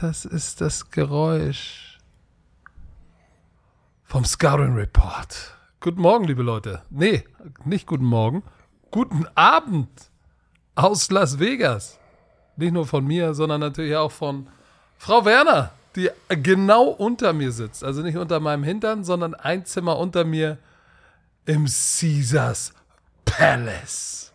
Das ist das Geräusch vom Scouting Report. Guten Morgen, liebe Leute. Nee, nicht guten Morgen. Guten Abend aus Las Vegas. Nicht nur von mir, sondern natürlich auch von Frau Werner, die genau unter mir sitzt. Also nicht unter meinem Hintern, sondern ein Zimmer unter mir im Caesars Palace.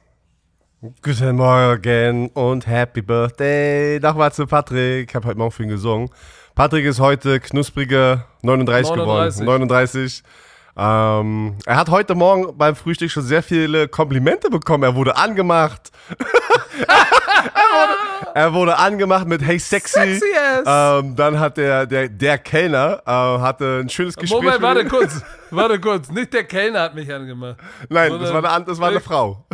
Guten Morgen und Happy Birthday. Nochmal zu Patrick. Ich habe heute Morgen für ihn gesungen. Patrick ist heute knusprige 39, 39. geworden. 39. Ähm, er hat heute Morgen beim Frühstück schon sehr viele Komplimente bekommen. Er wurde angemacht. er, wurde, er wurde angemacht mit Hey Sexy. Sexy. Ähm, dann hat der, der, der Kellner äh, hatte ein schönes Gespräch. Moment, warte kurz. Warte kurz. Nicht der Kellner hat mich angemacht. Nein, das war eine, das war eine Frau.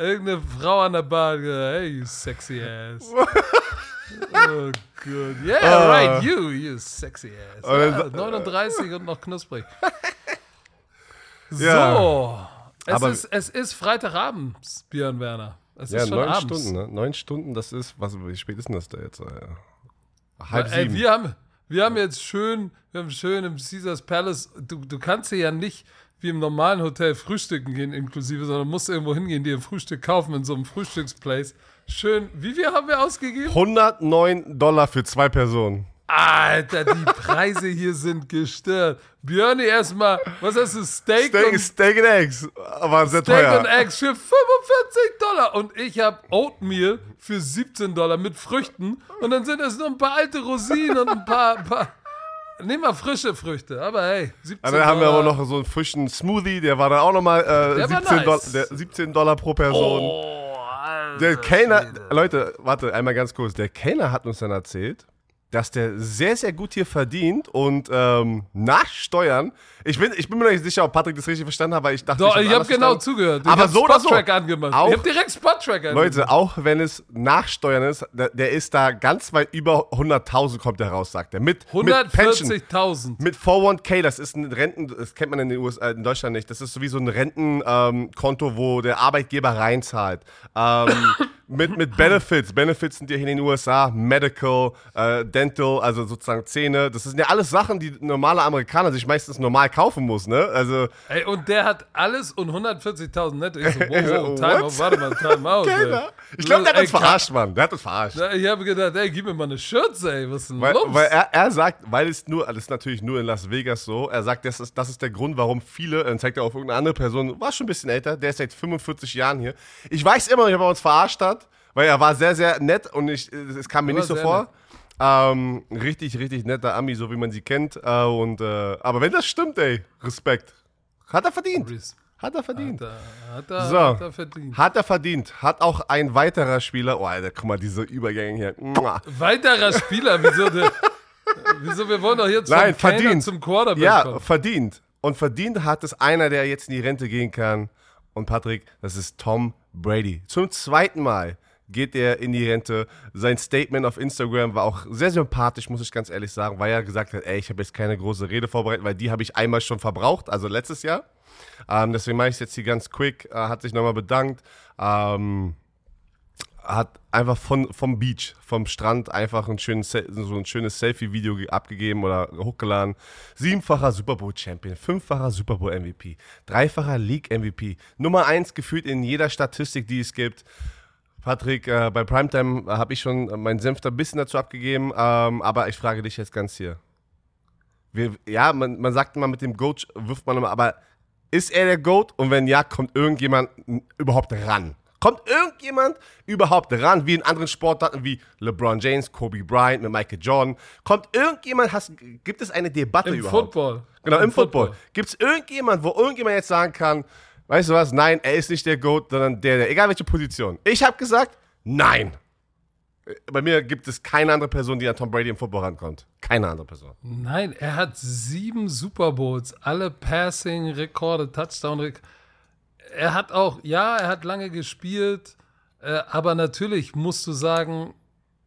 Irgendeine Frau an der Bar. gesagt, Hey, you sexy ass. oh Gott. Yeah, Ah. right. You, you sexy ass. Ja, sa- 39 und noch knusprig. Ja. So. Es, Aber- ist, es ist Freitagabend, Björn Werner. Es Ja, ist schon neun abends. Stunden, ne? Neun Stunden, das ist, was, wie spät ist denn das da jetzt? Äh, Halb Ey, sieben. wir haben, wir haben jetzt schön, wir haben schön im Caesars Palace, du, du kannst hier ja nicht wie im normalen Hotel frühstücken gehen inklusive, sondern musst irgendwo hingehen, dir ein Frühstück kaufen in so einem Frühstücksplace. Schön, wie viel haben wir ausgegeben? 109 Dollar für zwei Personen. Alter, die Preise hier sind gestört. Björni erstmal, was hast du, Steak, Steak, und, Steak and Eggs, aber sehr Steak teuer. und Eggs für 45 Dollar und ich habe Oatmeal für 17 Dollar mit Früchten und dann sind es nur ein paar alte Rosinen und ein paar, paar Nehmen wir frische Früchte, aber hey, 17 Aber dann haben wir aber noch so einen frischen Smoothie, der war dann auch nochmal äh, Der war 17, nice. Dollar, der, 17 Dollar pro Person. Oh, Alter, der Kellner. Leute, warte, einmal ganz kurz. Der Kellner hat uns dann erzählt, dass der sehr, sehr gut hier verdient und ähm, nach Steuern, ich bin, ich bin mir noch nicht sicher, ob Patrick das richtig verstanden hat, weil ich dachte, Doch, hab's ich habe genau zugehört. Ich Aber hab so oder so. Angemacht. Auch- ich habe direkt Spot-Track angemacht. Leute, auch wenn es nach Steuern ist, der, der ist da ganz weit über 100.000 kommt der raus, sagt er. Mit, mit Pension. 140.000. Mit 401k, das ist ein Renten, das kennt man in den USA, in Deutschland nicht. Das ist so wie so ein Rentenkonto, wo der Arbeitgeber reinzahlt. Ähm, mit, mit Benefits. Benefits sind ja hier in den USA, Medical, äh, Dental, also sozusagen Zähne. Das sind ja alles Sachen, die ein normaler Amerikaner sich meistens normal kaufen muss, ne? Also, Ey, und der hat alles und 140.000 netto. Ich so, wow, wow, time out, warte mal, time out. ey. Kellner. Ich glaube, der hat Ey, uns verarscht, Mann. Der hat uns verarscht. Ich habe gedacht, ey, gib mir mal eine Schürze, ey, was ist denn Weil, los? weil er, er sagt, weil es nur, das ist natürlich nur in Las Vegas so, er sagt, das ist, das ist der Grund, warum viele, dann zeigt er auf irgendeine andere Person, war schon ein bisschen älter, der ist seit 45 Jahren hier. Ich weiß immer noch nicht, ob er uns verarscht hat, weil er war sehr, sehr nett und ich, es kam mir Er nicht so vor. Ähm, richtig, richtig netter Ami, so wie man sie kennt. Äh, und, äh, aber wenn das stimmt, ey, Respekt. Hat er verdient. Hat er verdient. Da hat er, So. hat er verdient. Hat er verdient. Hat auch ein weiterer Spieler, oh Alter, guck mal, diese Übergänge hier. Mua. Weiterer Spieler, wieso, der, wieso wir wollen doch jetzt Nein, vom Kellner verdient. zum Quarterback Ja, kommen. verdient. Und verdient hat es einer, der jetzt in die Rente gehen kann. Und Patrick, das ist Tom Brady. Zum zweiten Mal geht er in die Rente. Sein Statement auf Instagram war auch sehr sympathisch, muss ich ganz ehrlich sagen, weil er gesagt hat, ey, ich habe jetzt keine große Rede vorbereitet, weil die habe ich einmal schon verbraucht, also letztes Jahr. Ähm, deswegen mache ich es jetzt hier ganz quick. Äh, hat sich nochmal bedankt. Ähm, hat einfach von, vom Beach, vom Strand einfach ein schönes, so ein schönes Selfie-Video ge- abgegeben oder hochgeladen. Siebenfacher Super Bowl-Champion, fünffacher Super Bowl-MVP, dreifacher League-MVP, Nummer eins gefühlt in jeder Statistik, die es gibt. Patrick, äh, bei Primetime habe ich schon meinen Senf da ein bisschen dazu abgegeben, ähm, aber ich frage dich jetzt ganz hier. Wir, ja, man, man sagt immer, mit dem Goat wirft man immer, aber ist er der Goat? Und wenn ja, kommt irgendjemand überhaupt ran? Kommt irgendjemand überhaupt ran, wie in anderen Sportarten wie LeBron James, Kobe Bryant mit Michael Jordan? Kommt irgendjemand, hast, gibt es eine Debatte Im überhaupt? Football. Genau, im, Football. Gibt es irgendjemand, wo irgendjemand jetzt sagen kann, weißt du was, nein, er ist nicht der GOAT, sondern der, der egal welche Position. Ich habe gesagt, nein. Bei mir gibt es keine andere Person, die an Tom Brady im Football rankommt. Keine andere Person. Nein, er hat sieben Super Bowls, alle Passing-Rekorde, Touchdown-Rekorde. Er hat auch, ja, er hat lange gespielt, äh, aber natürlich musst du sagen,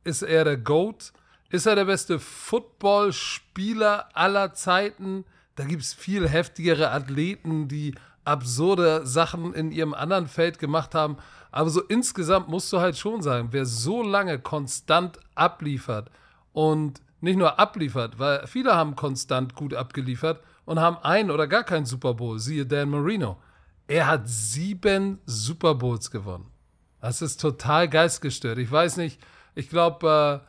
ist er der GOAT? Ist er der beste Footballspieler aller Zeiten? Da gibt es viel heftigere Athleten, die absurde Sachen in ihrem anderen Feld gemacht haben. Aber so insgesamt musst du halt schon sagen, wer so lange konstant abliefert und nicht nur abliefert, weil viele haben konstant gut abgeliefert und haben ein oder gar keinen Super Bowl, siehe Dan Marino. Er hat sieben Super Bowls gewonnen. Das ist total geistgestört. Ich weiß nicht, ich glaube, äh,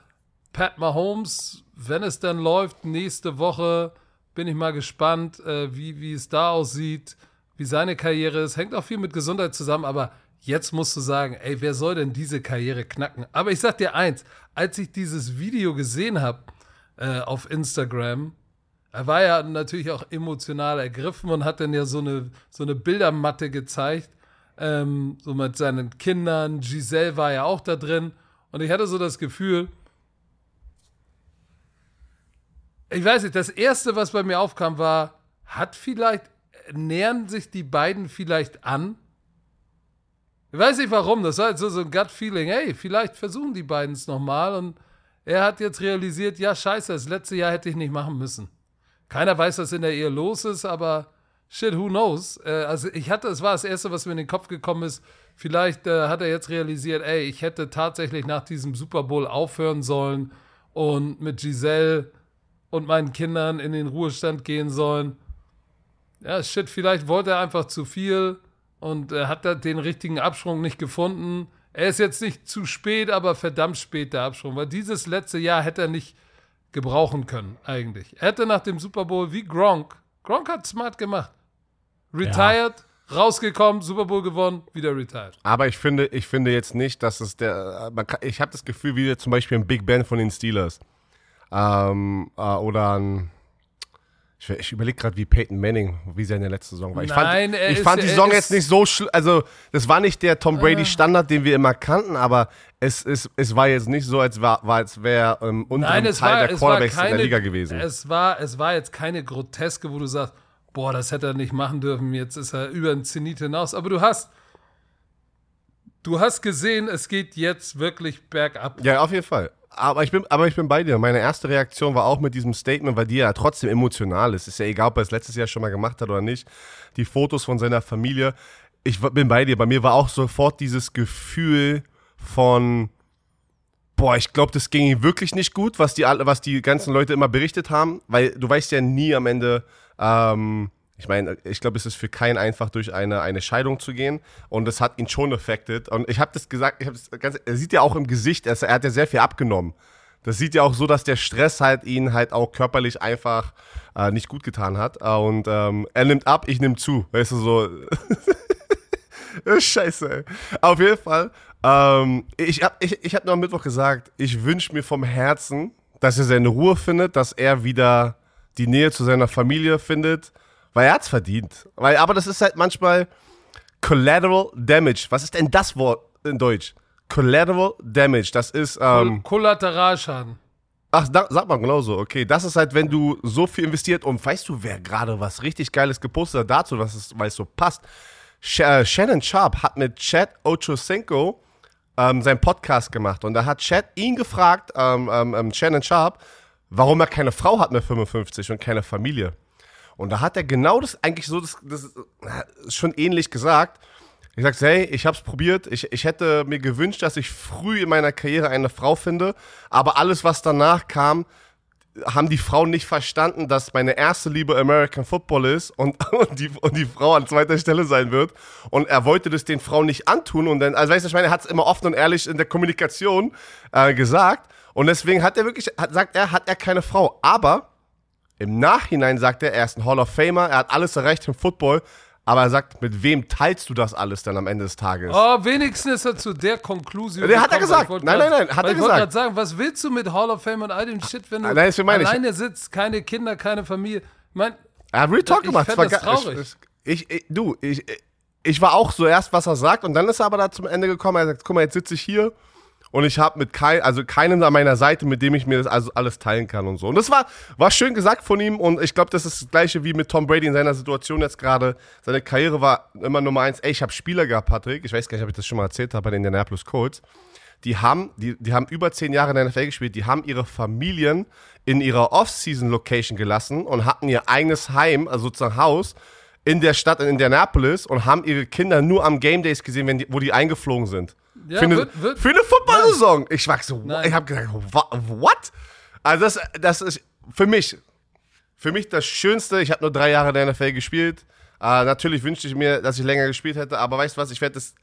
Pat Mahomes, wenn es dann läuft, nächste Woche bin ich mal gespannt, äh, wie, wie es da aussieht, wie seine Karriere ist. Hängt auch viel mit Gesundheit zusammen, aber jetzt musst du sagen, ey, wer soll denn diese Karriere knacken? Aber ich sag dir eins, als ich dieses Video gesehen habe äh, auf Instagram, er war ja natürlich auch emotional ergriffen und hat dann ja so eine, so eine Bildermatte gezeigt, ähm, so mit seinen Kindern. Giselle war ja auch da drin. Und ich hatte so das Gefühl, ich weiß nicht, das erste, was bei mir aufkam, war, hat vielleicht, nähern sich die beiden vielleicht an? Ich weiß nicht warum, das war halt so, so ein Gut-Feeling, hey, vielleicht versuchen die beiden es nochmal und er hat jetzt realisiert, ja, scheiße, das letzte Jahr hätte ich nicht machen müssen. Keiner weiß, was in der Ehe los ist, aber shit, who knows? Äh, also ich hatte, es war das Erste, was mir in den Kopf gekommen ist, vielleicht äh, hat er jetzt realisiert, ey, ich hätte tatsächlich nach diesem Super Bowl aufhören sollen und mit Giselle und meinen Kindern in den Ruhestand gehen sollen. Ja, shit, vielleicht wollte er einfach zu viel und er hat da den richtigen Absprung nicht gefunden. Er ist jetzt nicht zu spät, aber verdammt spät der Absprung, weil dieses letzte Jahr hätte er nicht gebrauchen können, eigentlich. Er hätte nach dem Super Bowl wie Gronk, Gronk hat smart gemacht. Retired, ja. rausgekommen, Super Bowl gewonnen, wieder retired. Aber ich finde, ich finde jetzt nicht, dass es der, ich habe das Gefühl, wie zum Beispiel ein Big Ben von den Steelers ähm, äh, oder ein. Ich, ich überlege gerade, wie Peyton Manning, wie seine letzte Saison war. Ich Nein, fand, ich fand die Saison jetzt nicht so schlimm. Also, das war nicht der Tom Brady-Standard, den wir immer kannten, aber es, es, es war jetzt nicht so, als, war, als wäre ähm, unter dem Teil war, der Quarterbacks keine, in der Liga gewesen. Es war, es war jetzt keine Groteske, wo du sagst, boah, das hätte er nicht machen dürfen, jetzt ist er über den Zenit hinaus. Aber du hast, du hast gesehen, es geht jetzt wirklich bergab. Ja, auf jeden Fall aber ich, bin, aber ich bin bei dir. Meine erste Reaktion war auch mit diesem Statement, weil die ja trotzdem emotional ist. Ist ja egal, ob er es letztes Jahr schon mal gemacht hat oder nicht. Die Fotos von seiner Familie. Ich bin bei dir. Bei mir war auch sofort dieses Gefühl von, boah, ich glaube, das ging ihm wirklich nicht gut, was die, was die ganzen Leute immer berichtet haben. Weil du weißt ja nie am Ende, ähm, ich meine, ich glaube, es ist für keinen einfach, durch eine, eine Scheidung zu gehen. Und das hat ihn schon affected. Und ich habe das gesagt, ich das ganz, er sieht ja auch im Gesicht, er, er hat ja sehr viel abgenommen. Das sieht ja auch so, dass der Stress halt ihn halt auch körperlich einfach äh, nicht gut getan hat. Und ähm, er nimmt ab, ich nehme zu. Weißt du, so. Scheiße, ey. Auf jeden Fall. Ähm, ich habe ich, ich hab nur am Mittwoch gesagt, ich wünsche mir vom Herzen, dass er seine Ruhe findet, dass er wieder die Nähe zu seiner Familie findet weil er hat's verdient. Weil, aber das ist halt manchmal Collateral Damage. Was ist denn das Wort in Deutsch? Collateral Damage. Das ist. Ähm, Kollateralschaden. Ach, da, sag mal genauso. Okay, das ist halt, wenn du so viel investiert und weißt du, wer gerade was richtig Geiles gepostet hat dazu, was ist, weil es so passt. Sh äh, Shannon Sharp hat mit Chad Ochocinco ähm, seinen Podcast gemacht und da hat Chad ihn gefragt, ähm, ähm, ähm Shannon Sharp, warum er keine Frau hat mit 55 und keine Familie. Und da hat er genau das eigentlich so, das, das ist schon ähnlich gesagt. Ich sag's, hey, ich hab's probiert. Ich, ich hätte mir gewünscht, dass ich früh in meiner Karriere eine Frau finde. Aber alles, was danach kam, haben die Frauen nicht verstanden, dass meine erste Liebe American Football ist und, und, die, und die Frau an zweiter Stelle sein wird. Und er wollte das den Frauen nicht antun. Und dann, also weißt du, ich meine, er hat es immer offen und ehrlich in der Kommunikation äh, gesagt. Und deswegen hat er wirklich, hat, sagt er, hat er keine Frau. Aber im Nachhinein sagt er, er ist ein Hall of Famer, er hat alles erreicht im Football, aber er sagt, mit wem teilst du das alles dann am Ende des Tages? Oh, wenigstens ist er zu der Konklusion. Der hat er gesagt. Nein, nein, nein, hat er ich gesagt. Ich sagen, was willst du mit Hall of Fame und all dem Shit, wenn du nein, alleine ich. sitzt, keine Kinder, keine Familie? Ich mein, er hat Real Talk gemacht. Das war traurig. Ich, ich, du, ich, ich war auch so erst, was er sagt, und dann ist er aber da zum Ende gekommen. Er sagt, guck mal, jetzt sitze ich hier und ich habe mit kein, also keinem an meiner Seite, mit dem ich mir das also alles teilen kann und so. Und das war, war schön gesagt von ihm und ich glaube, das ist das gleiche wie mit Tom Brady in seiner Situation jetzt gerade. Seine Karriere war immer Nummer eins. Ey, ich habe Spieler gehabt, Patrick. Ich weiß gar nicht, ob ich das schon mal erzählt habe bei den Indianapolis Colts. Die haben, die, die haben über zehn Jahre in der NFL gespielt. Die haben ihre Familien in ihrer Off-Season-Location gelassen und hatten ihr eigenes Heim, also sozusagen Haus, in der Stadt in Indianapolis und haben ihre Kinder nur am Game Days gesehen, wenn die, wo die eingeflogen sind. Ja, für, eine, wird- wird- für eine Football-Saison. Ich war so, Nein. ich habe gedacht, wa- what? Also das, das ist für mich, für mich das Schönste. Ich habe nur drei Jahre in der NFL gespielt. Äh, natürlich wünschte ich mir, dass ich länger gespielt hätte, aber weißt du was, ich werde das,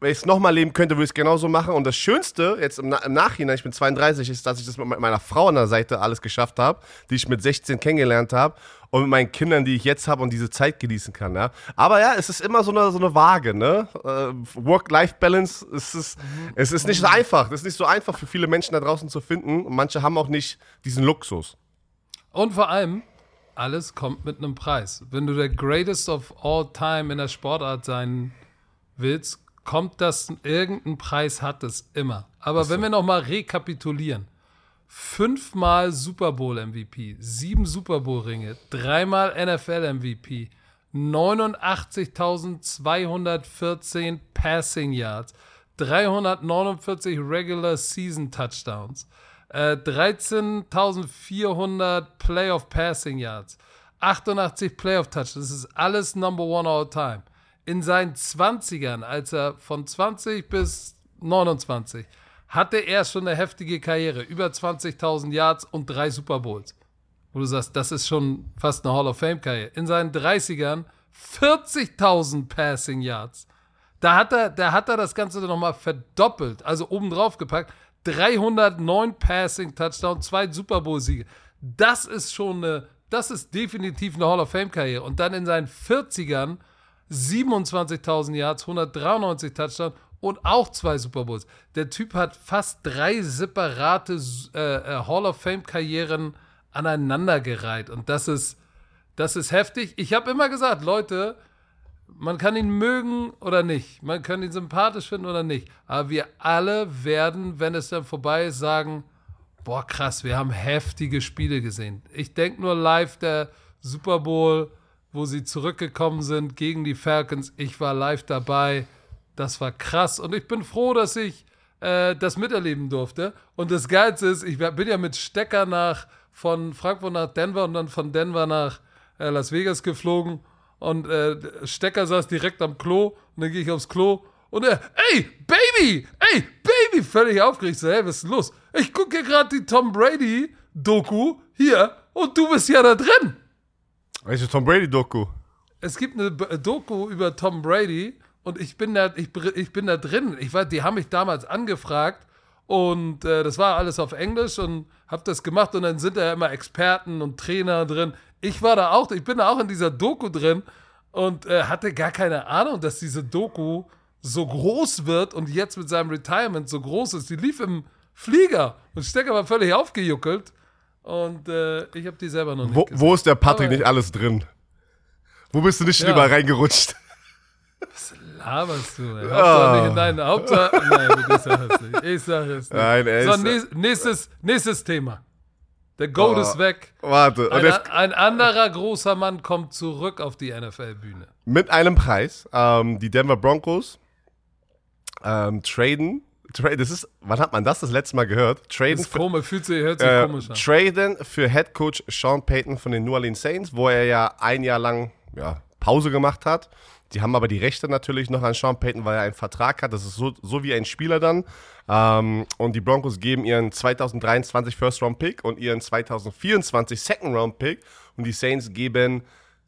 wenn ich es nochmal leben könnte, würde ich es genauso machen. Und das Schönste, jetzt im, Na im Nachhinein, ich bin 32, ist, dass ich das mit meiner Frau an der Seite alles geschafft habe, die ich mit 16 kennengelernt habe und mit meinen Kindern, die ich jetzt habe und diese Zeit genießen kann. Ja? Aber ja, es ist immer so eine, so eine Waage. Ne? Äh, Work-Life-Balance, es ist, es ist nicht so einfach. Es ist nicht so einfach für viele Menschen da draußen zu finden. Und manche haben auch nicht diesen Luxus. Und vor allem, alles kommt mit einem Preis. Wenn du der Greatest of All Time in der Sportart sein willst, kommt das, irgendein Preis hat es immer. Aber wenn wir nochmal rekapitulieren, fünfmal Super Bowl MVP, sieben Super Bowl Ringe, dreimal NFL MVP, 89.214 Passing Yards, 349 Regular Season Touchdowns, äh, 13.400 Playoff Passing Yards, 88 Playoff Touchdowns. Das ist alles Number One All Time. In seinen 20ern, als er von 20 bis 29, hatte er schon eine heftige Karriere. Über 20.000 Yards und drei Super Bowls. Wo du sagst, das ist schon fast eine Hall of Fame-Karriere. In seinen 30ern 40.000 Passing Yards. Da hat er, da hat er das Ganze nochmal verdoppelt, also obendrauf gepackt. 309 Passing Touchdowns, zwei Super Bowl-Siege. Das ist schon eine, das ist definitiv eine Hall of Fame-Karriere. Und dann in seinen 40ern 27.000 Yards, 193 Touchdowns und auch zwei Super Bowls. Der Typ hat fast drei separate äh, äh, Hall of Fame-Karrieren aneinandergereiht. Und das ist, das ist heftig. Ich habe immer gesagt, Leute, man kann ihn mögen oder nicht. Man kann ihn sympathisch finden oder nicht. Aber wir alle werden, wenn es dann vorbei ist, sagen, boah, krass, wir haben heftige Spiele gesehen. Ich denke nur live der Super Bowl, wo sie zurückgekommen sind gegen die Falcons. Ich war live dabei. Das war krass. Und ich bin froh, dass ich äh, das miterleben durfte. Und das Geilste ist, ich bin ja mit Stecker nach von Frankfurt nach Denver und dann von Denver nach äh, Las Vegas geflogen. Und äh, Stecker saß direkt am Klo. Und dann gehe ich aufs Klo. Und er, ey, Baby, ey, Baby, völlig aufgeregt. So, hey, was ist denn los? Ich gucke hier gerade die Tom Brady-Doku hier und du bist ja da drin. Welche Tom Brady-Doku? Es gibt eine B- Doku über Tom Brady und ich bin da, ich, ich bin da drin. Ich weiß, die haben mich damals angefragt und äh, das war alles auf Englisch und hab das gemacht und dann sind da immer Experten und Trainer drin. Ich war da auch, ich bin da auch in dieser Doku drin und äh, hatte gar keine Ahnung, dass diese Doku so groß wird und jetzt mit seinem Retirement so groß ist. Die lief im Flieger und Stecker war völlig aufgejuckelt und äh, ich habe die selber noch nicht Wo, gesehen. wo ist der Patrick Aber- nicht alles drin? Wo bist du nicht schon Ja. überall reingerutscht? laberst du? Ey? Hauptsache Ah. nicht in deinen Hauptsache. Nein, ich sag es nicht. Ich sag es nicht. Nein, er so, nächstes, nächstes, nächstes Thema. Der Goat Oh. ist weg. Warte, Ein, ein anderer großer Mann kommt zurück auf die NFL-Bühne. mit einem Preis. Ähm, die Denver Broncos ähm, traden. Tra das ist, wann hat man das das letzte Mal gehört? Traden Das ist für, komisch, fühlt sich, hört sich äh, komisch an. traden für Head Coach Sean Payton von den New Orleans Saints, wo er ja ein Jahr lang ja, Pause gemacht hat. Die haben aber die Rechte natürlich noch an Sean Payton, weil er einen Vertrag hat. Das ist so, so wie ein Spieler dann. Ähm, und die Broncos geben ihren 2023 First Round Pick und ihren 2024 Second Round Pick. Und die Saints geben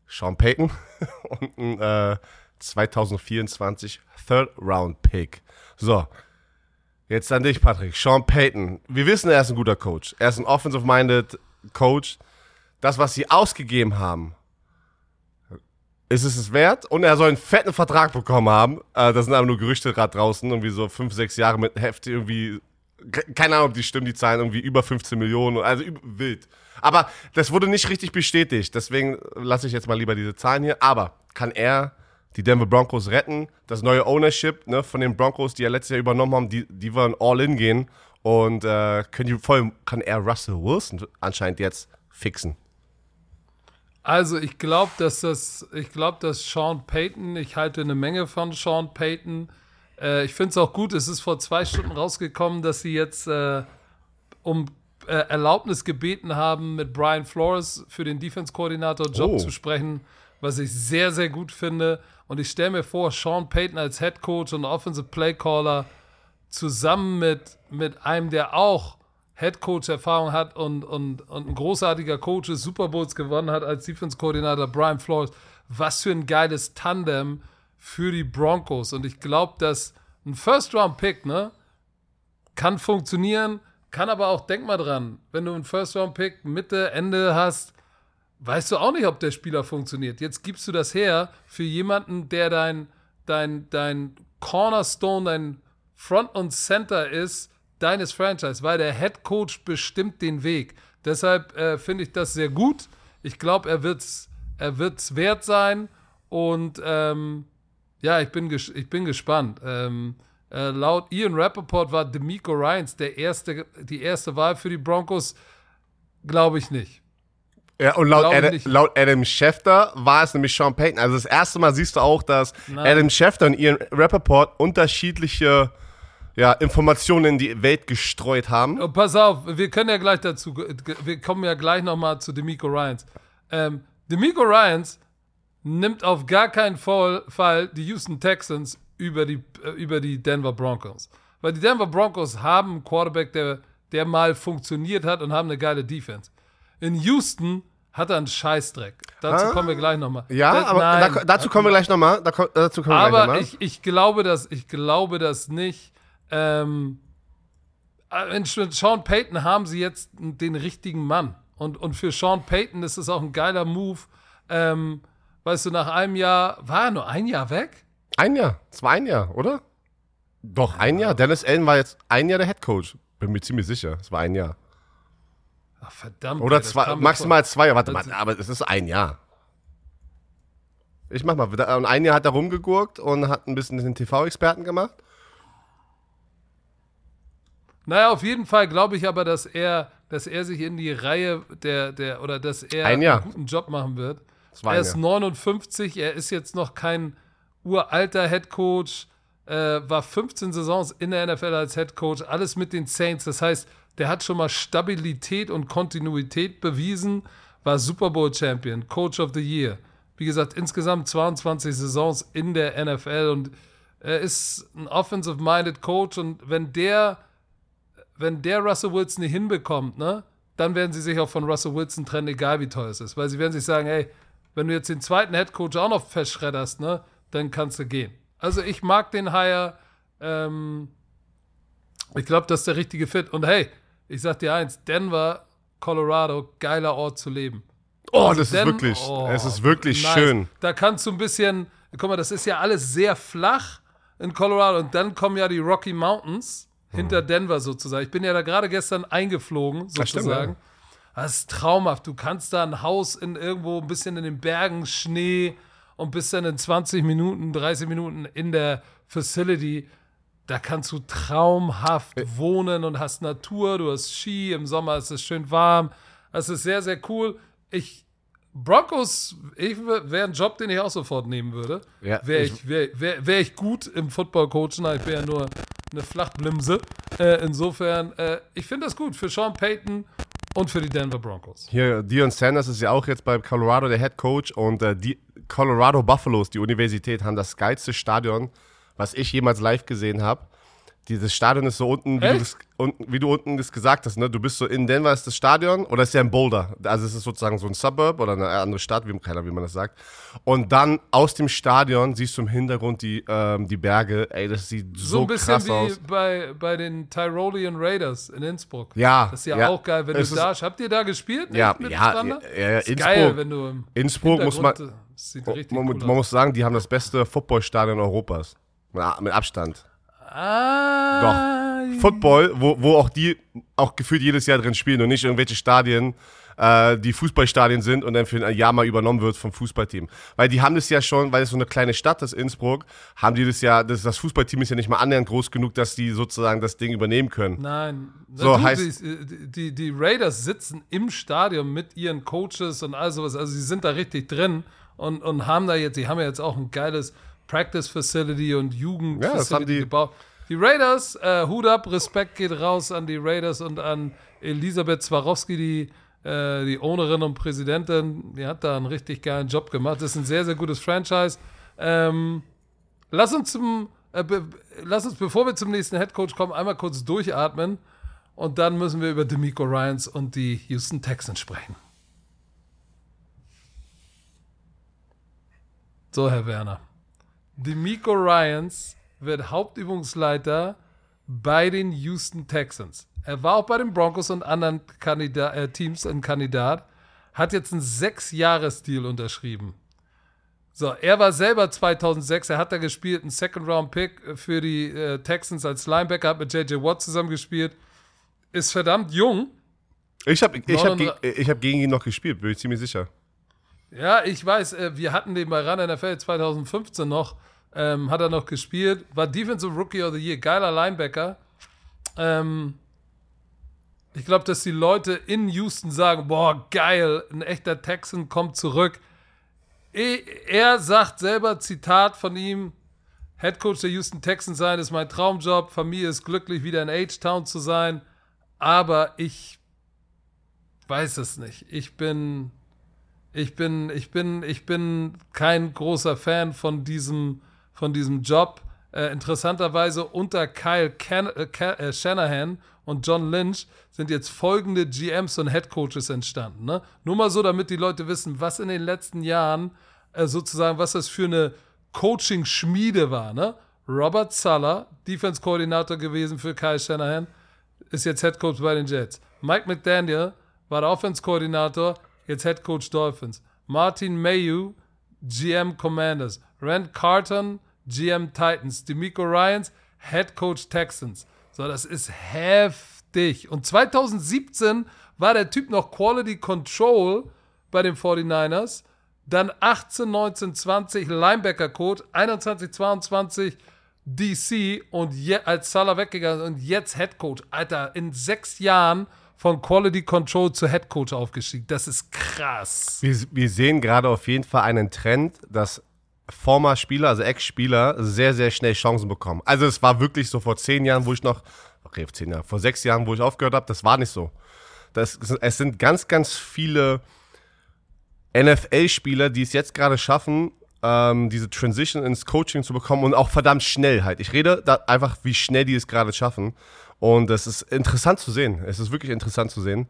Sean Payton und einen äh, 2024 Third Round Pick. So, Jetzt an dich, Patrick. Sean Payton. Wir wissen, er ist ein guter Coach. Er ist ein offensive-minded Coach. Das, was sie ausgegeben haben, ist es es wert? Und er soll einen fetten Vertrag bekommen haben. Äh, das sind aber nur Gerüchte gerade draußen. Irgendwie so fünf, sechs Jahre mit Heft irgendwie. ke- Keine Ahnung, ob die stimmen, die Zahlen irgendwie über 15 Millionen. Also wild. Aber das wurde nicht richtig bestätigt. Deswegen lasse ich jetzt mal lieber diese Zahlen hier. Aber kann er die Denver Broncos retten? Das neue Ownership ne, von den Broncos, die er letztes Jahr übernommen haben, die, die wollen all in gehen. Und äh, können die, vor allem kann er Russell Wilson anscheinend jetzt fixen. Also ich glaube, dass das, ich glaube, dass Sean Payton, ich halte eine Menge von Sean Payton. Äh, ich finde es auch gut, es ist vor zwei Stunden rausgekommen, dass sie jetzt äh, um äh, Erlaubnis gebeten haben, mit Brian Flores für den Defense-Koordinator-Job Oh. zu sprechen, was ich sehr, sehr gut finde. Und ich stelle mir vor, Sean Payton als Head Coach und Offensive Play Caller zusammen mit, mit einem, der auch Head Coach Erfahrung hat und, und, und ein großartiger Coach ist, Super Bowls gewonnen hat als Defense Koordinator Brian Flores. Was für ein geiles Tandem für die Broncos. Und ich glaube, dass ein First Round Pick, ne, kann funktionieren, kann aber auch, denk mal dran, wenn du einen First Round Pick Mitte, Ende hast, weißt du auch nicht, ob der Spieler funktioniert. Jetzt gibst du das her für jemanden, der dein, dein, dein Cornerstone, dein Front und Center ist deines Franchise, weil der Head Coach bestimmt den Weg. Deshalb äh, finde ich das sehr gut. Ich glaube, er wird es er wird's wert sein. Und ähm, ja, ich bin, ich bin gespannt. Ähm, äh, laut Ian Rappaport war D'Amico Ryans der erste, die erste Wahl für die Broncos. Glaube ich nicht. Ja, und laut Adam, laut Adam, Schefter war es nämlich Sean Payton. Also das erste Mal siehst du auch, dass Nein. Adam Schefter und Ian Rappaport unterschiedliche ja, Informationen in die Welt gestreut haben. Oh, pass auf, wir können ja gleich dazu, wir kommen ja gleich nochmal zu Demico Ryans. Ähm, Demico Ryans nimmt auf gar keinen Fall die Houston Texans über die, äh, über die Denver Broncos. Weil die Denver Broncos haben einen Quarterback, der, der mal funktioniert hat und haben eine geile Defense. In Houston hat er einen Scheißdreck. Dazu ah, kommen wir gleich nochmal. Ja, da, aber da, dazu kommen wir gleich nochmal. Da, dazu kommen aber wir gleich ich, ich, glaube das, ich glaube das nicht. Ähm, äh, in Sean Payton haben sie jetzt den richtigen Mann. Und, und für Sean Payton ist es auch ein geiler Move. Ähm, weißt du, nach einem Jahr, war er nur ein Jahr weg? Ein Jahr, es war ein Jahr, oder? Doch, ein Jahr. Dennis Allen war jetzt ein Jahr der Head Coach. Bin mir ziemlich sicher, es war ein Jahr. Ach, verdammt. Oder zwei, maximal zwei Jahre. Warte mal, aber es ist ein Jahr. Ich mach mal. Und ein Jahr hat er rumgegurkt und hat ein bisschen den TV-Experten gemacht. Naja, auf jeden Fall glaube ich aber, dass er, dass er sich in die Reihe der, der oder dass er ein einen guten Job machen wird. Er ist 59, er ist jetzt noch kein uralter Head Coach, äh, war 15 Saisons in der NFL als Head Coach, alles mit den Saints. Das heißt, der hat schon mal Stabilität und Kontinuität bewiesen, war Super Bowl Champion, Coach of the Year. Wie gesagt, insgesamt 22 Saisons in der NFL und er ist ein offensive-minded Coach und wenn der, wenn der Russell Wilson nicht hinbekommt, ne, dann werden sie sich auch von Russell Wilson trennen, egal wie teuer es ist. Weil sie werden sich sagen, ey, wenn du jetzt den zweiten Head Coach auch noch verschredderst, ne, dann kannst du gehen. Also ich mag den Hire. Ähm, ich glaube, das ist der richtige Fit. Und hey, ich sag dir eins, Denver, Colorado, geiler Ort zu leben. Oh, also das Den ist wirklich, oh, es ist wirklich nice. schön. Da kannst du ein bisschen, guck mal, das ist ja alles sehr flach in Colorado und dann kommen ja die Rocky Mountains hinter Denver sozusagen. Ich bin ja da gerade gestern eingeflogen sozusagen. Das ist traumhaft. Du kannst da ein Haus in irgendwo ein bisschen in den Bergen, Schnee und bist dann in 20 Minuten, 30 Minuten in der Facility. Da kannst du traumhaft äh. wohnen und hast Natur, du hast Ski, im Sommer ist es schön warm. Das ist sehr, sehr cool. Ich, Broncos, ich wäre ein Job, den ich auch sofort nehmen würde. Ja, wäre ich, wär, wär, wär ich gut im Football-Coachen, ich wäre ja nur eine Flachblimse. Äh, insofern, äh, ich finde das gut für Sean Payton und für die Denver Broncos. Hier, Dion Sanders ist ja auch jetzt bei Colorado der Head Coach und äh, die Colorado Buffaloes, die Universität, haben das geilste Stadion was ich jemals live gesehen habe. Dieses Stadion ist so unten, wie du, das, unten, wie du unten das gesagt hast, ne? Du bist so in Denver ist das Stadion oder ist ja in Boulder. Also es ist sozusagen so ein Suburb oder eine andere Stadt, wie keiner, wie man das sagt. Und dann aus dem Stadion siehst du im Hintergrund die, ähm, die Berge. Ey, das sieht so, so ein bisschen wie aus. bei, bei den Tyrolean Raiders in Innsbruck. Ja. Das ist ja, ja auch geil, wenn du da Habt ihr da gespielt? Ja, ja, ja, ja, ja Innsbruck. Geil, wenn du Innsbruck muss man, man, man muss sagen, die haben das beste Footballstadion Europas. Mit Abstand. Ah. Doch. Football, wo, wo auch die auch gefühlt jedes Jahr drin spielen und nicht irgendwelche Stadien, äh, die Fußballstadien sind und dann für ein Jahr mal übernommen wird vom Fußballteam. Weil die haben das ja schon, weil es so eine kleine Stadt ist, Innsbruck, haben die das ja, das, das Fußballteam ist ja nicht mal annähernd groß genug, dass die sozusagen das Ding übernehmen können. Nein. So du, heißt, die, die, die Raiders sitzen im Stadion mit ihren Coaches und all sowas. Also sie sind da richtig drin und, und haben da jetzt, die haben ja jetzt auch ein geiles Practice Facility und Jugend ja, Facility die, gebaut. Die Raiders, äh, Hut ab, Respekt geht raus an die Raiders und an Elisabeth Swarovski, die Äh, die Ownerin und Präsidentin, die hat da einen richtig geilen Job gemacht. Das ist ein sehr, sehr gutes Franchise. Ähm, lass uns zum, äh, lass uns, bevor wir zum nächsten Headcoach kommen, einmal kurz durchatmen und dann müssen wir über Demico Ryans und die Houston Texans sprechen. So, Herr Werner. Demico Ryans wird Hauptübungsleiter bei den Houston Texans. Er war auch bei den Broncos und anderen Kandida äh, Teams ein Kandidat, hat jetzt einen Sechs-Jahres-Deal unterschrieben. So, er war selber 2006, er hat da gespielt, ein Second-Round-Pick für die äh, Texans als Linebacker, hat mit J.J. Watt zusammengespielt, ist verdammt jung. Ich habe ich hab, ich hab gegen ihn noch gespielt, bin ich ziemlich sicher. Ja, ich weiß, äh, wir hatten den bei Run NFL 2015 noch, ähm, hat er noch gespielt, war Defensive Rookie of the Year, geiler Linebacker. Ähm, ich glaube, dass die Leute in Houston sagen, boah, geil, ein echter Texan kommt zurück. Er sagt selber, Zitat von ihm, Head Coach der Houston Texans sein ist mein Traumjob, Familie ist glücklich, wieder in H-Town zu sein, aber ich weiß es nicht. Ich bin, ich bin, ich bin, ich bin kein großer Fan von diesem, von diesem Job. Äh, interessanterweise unter Kyle Can äh, äh, Shanahan und John Lynch sind jetzt folgende GMs und Head Coaches entstanden. Ne? Nur mal so, damit die Leute wissen, was in den letzten Jahren äh, sozusagen, was das für eine Coaching-Schmiede war. Ne? Robert Suller, Defense-Koordinator gewesen für Kyle Shanahan, ist jetzt Head Coach bei den Jets. Mike McDaniel war der Offense-Koordinator, jetzt Head Coach Dolphins. Martin Mayu, GM Commanders. Rand Carton, GM Titans. Demico Ryans, Head Coach Texans. So, das ist heftig. Und 2017 war der Typ noch Quality Control bei den 49ers. Dann 18, 19, 20 Linebacker Coach, 21, 22 DC und je, als Salah weggegangen und jetzt Head Coach. Alter, in sechs Jahren von Quality Control zu Head Coach aufgestiegen. Das ist krass. Wir, wir sehen gerade auf jeden Fall einen Trend, dass former Spieler, also Ex-Spieler, sehr, sehr schnell Chancen bekommen. Also es war wirklich so vor zehn Jahren, wo ich noch, okay, zehn Jahre, vor sechs Jahren, wo ich aufgehört habe, das war nicht so. Das, es sind ganz, ganz viele NFL-Spieler, die es jetzt gerade schaffen, ähm, diese Transition ins Coaching zu bekommen und auch verdammt schnell halt. Ich rede da einfach, wie schnell die es gerade schaffen. Und das ist interessant zu sehen. Es ist wirklich interessant zu sehen.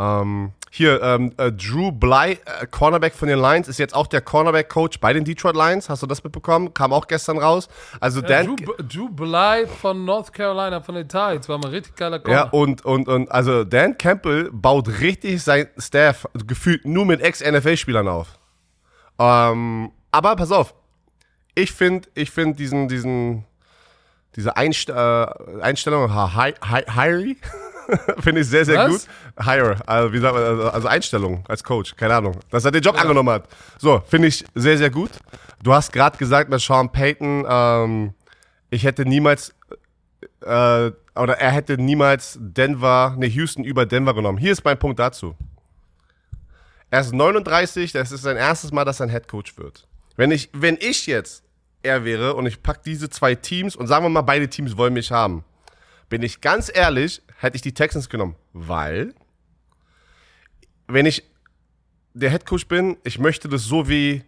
Ähm, hier, ähm, äh, Drew Bly, äh, Cornerback von den Lions, ist jetzt auch der Cornerback-Coach bei den Detroit Lions. Hast du das mitbekommen? Kam auch gestern raus. Also ja, Dan Drew, Drew Bly von North Carolina, von den Tides, war mal richtig geiler Corner. Ja, und, und, und also Dan Campbell baut richtig sein Staff gefühlt nur mit Ex-NFL-Spielern auf. Ähm, aber pass auf, ich finde ich find diesen, diesen, diese Einst äh, Einstellung, hi, hi, hi, Finde ich sehr, sehr Was? gut. Hire, also, wie sagt man, also, also Einstellung als Coach, keine Ahnung. Dass er den Job ja. angenommen hat. So, finde ich sehr, sehr gut. Du hast gerade gesagt mit Sean Payton, ähm, ich hätte niemals, äh, oder er hätte niemals Denver, ne, Houston über Denver genommen. Hier ist mein Punkt dazu. Er ist 39, das ist sein erstes Mal, dass er ein Head Coach wird. Wenn ich, wenn ich jetzt er wäre und ich packe diese zwei Teams und sagen wir mal, beide Teams wollen mich haben, bin ich ganz ehrlich, hätte ich die Texans genommen, weil wenn ich der Head Coach bin, ich möchte das so wie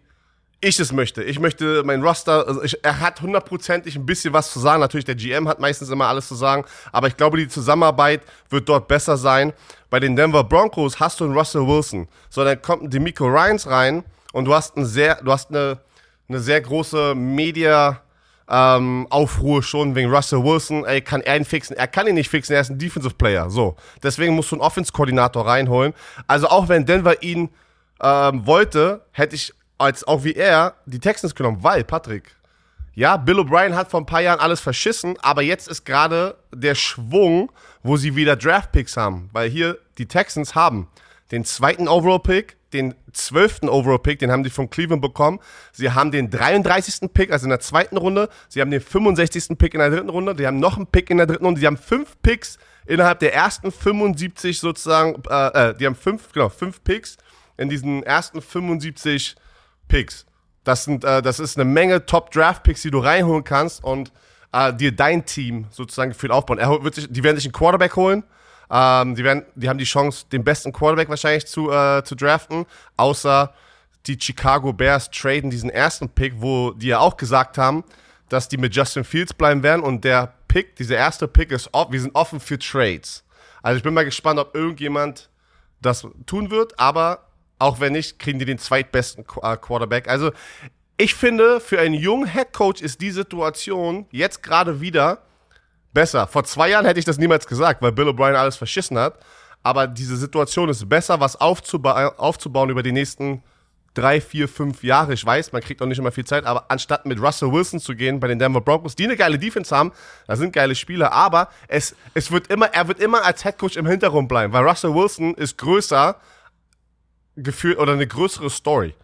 ich es möchte. Ich möchte mein Roster, also ich, er hat hundertprozentig ein bisschen was zu sagen. Natürlich, der GM hat meistens immer alles zu sagen, aber ich glaube, die Zusammenarbeit wird dort besser sein. Bei den Denver Broncos hast du einen Russell Wilson. So, dann kommt ein Demico Ryans rein und du hast, ein sehr, du hast eine, eine sehr große Media- ähm, Aufruhr schon wegen Russell Wilson. Ey, kann er ihn fixen? Er kann ihn nicht fixen, er ist ein Defensive Player. So. Deswegen musst du einen Offense-Koordinator reinholen. Also auch wenn Denver ihn ähm, wollte, hätte ich als auch wie er die Texans genommen, weil, Patrick, ja, Bill O'Brien hat vor ein paar Jahren alles verschissen, aber jetzt ist gerade der Schwung, wo sie wieder Draft-Picks haben. Weil hier die Texans haben den zweiten Overall-Pick, den zwölften Overall-Pick, den haben die von Cleveland bekommen. Sie haben den 33. Pick, also in der zweiten Runde. Sie haben den 65. Pick in der dritten Runde. Die haben noch einen Pick in der dritten Runde. Sie haben fünf Picks innerhalb der ersten 75 sozusagen, äh, äh, die haben fünf, genau, fünf Picks in diesen ersten 75 Picks. Das, sind, äh, das ist eine Menge Top-Draft-Picks, die du reinholen kannst und äh, dir dein Team sozusagen gefühlt aufbauen. Er wird sich, die werden sich einen Quarterback holen. Ähm, die, werden, die haben die Chance, den besten Quarterback wahrscheinlich zu, äh, zu draften, außer die Chicago Bears traden diesen ersten Pick, wo die ja auch gesagt haben, dass die mit Justin Fields bleiben werden und der Pick, dieser erste Pick ist off, wir sind offen für Trades. Also ich bin mal gespannt, ob irgendjemand das tun wird, aber auch wenn nicht, kriegen die den zweitbesten äh, Quarterback. Also ich finde, für einen jungen Headcoach ist die Situation jetzt gerade wieder besser. Vor zwei Jahren hätte ich das niemals gesagt, weil Bill O'Brien alles verschissen hat. Aber diese Situation ist besser, was aufzuba aufzubauen über die nächsten drei, vier, fünf Jahre. Ich weiß, man kriegt auch nicht immer viel Zeit, aber anstatt mit Russell Wilson zu gehen bei den Denver Broncos, die eine geile Defense haben, da sind geile Spieler, aber es, es wird immer, er wird immer als Headcoach im Hintergrund bleiben, weil Russell Wilson ist größer gefühlt oder eine größere Story.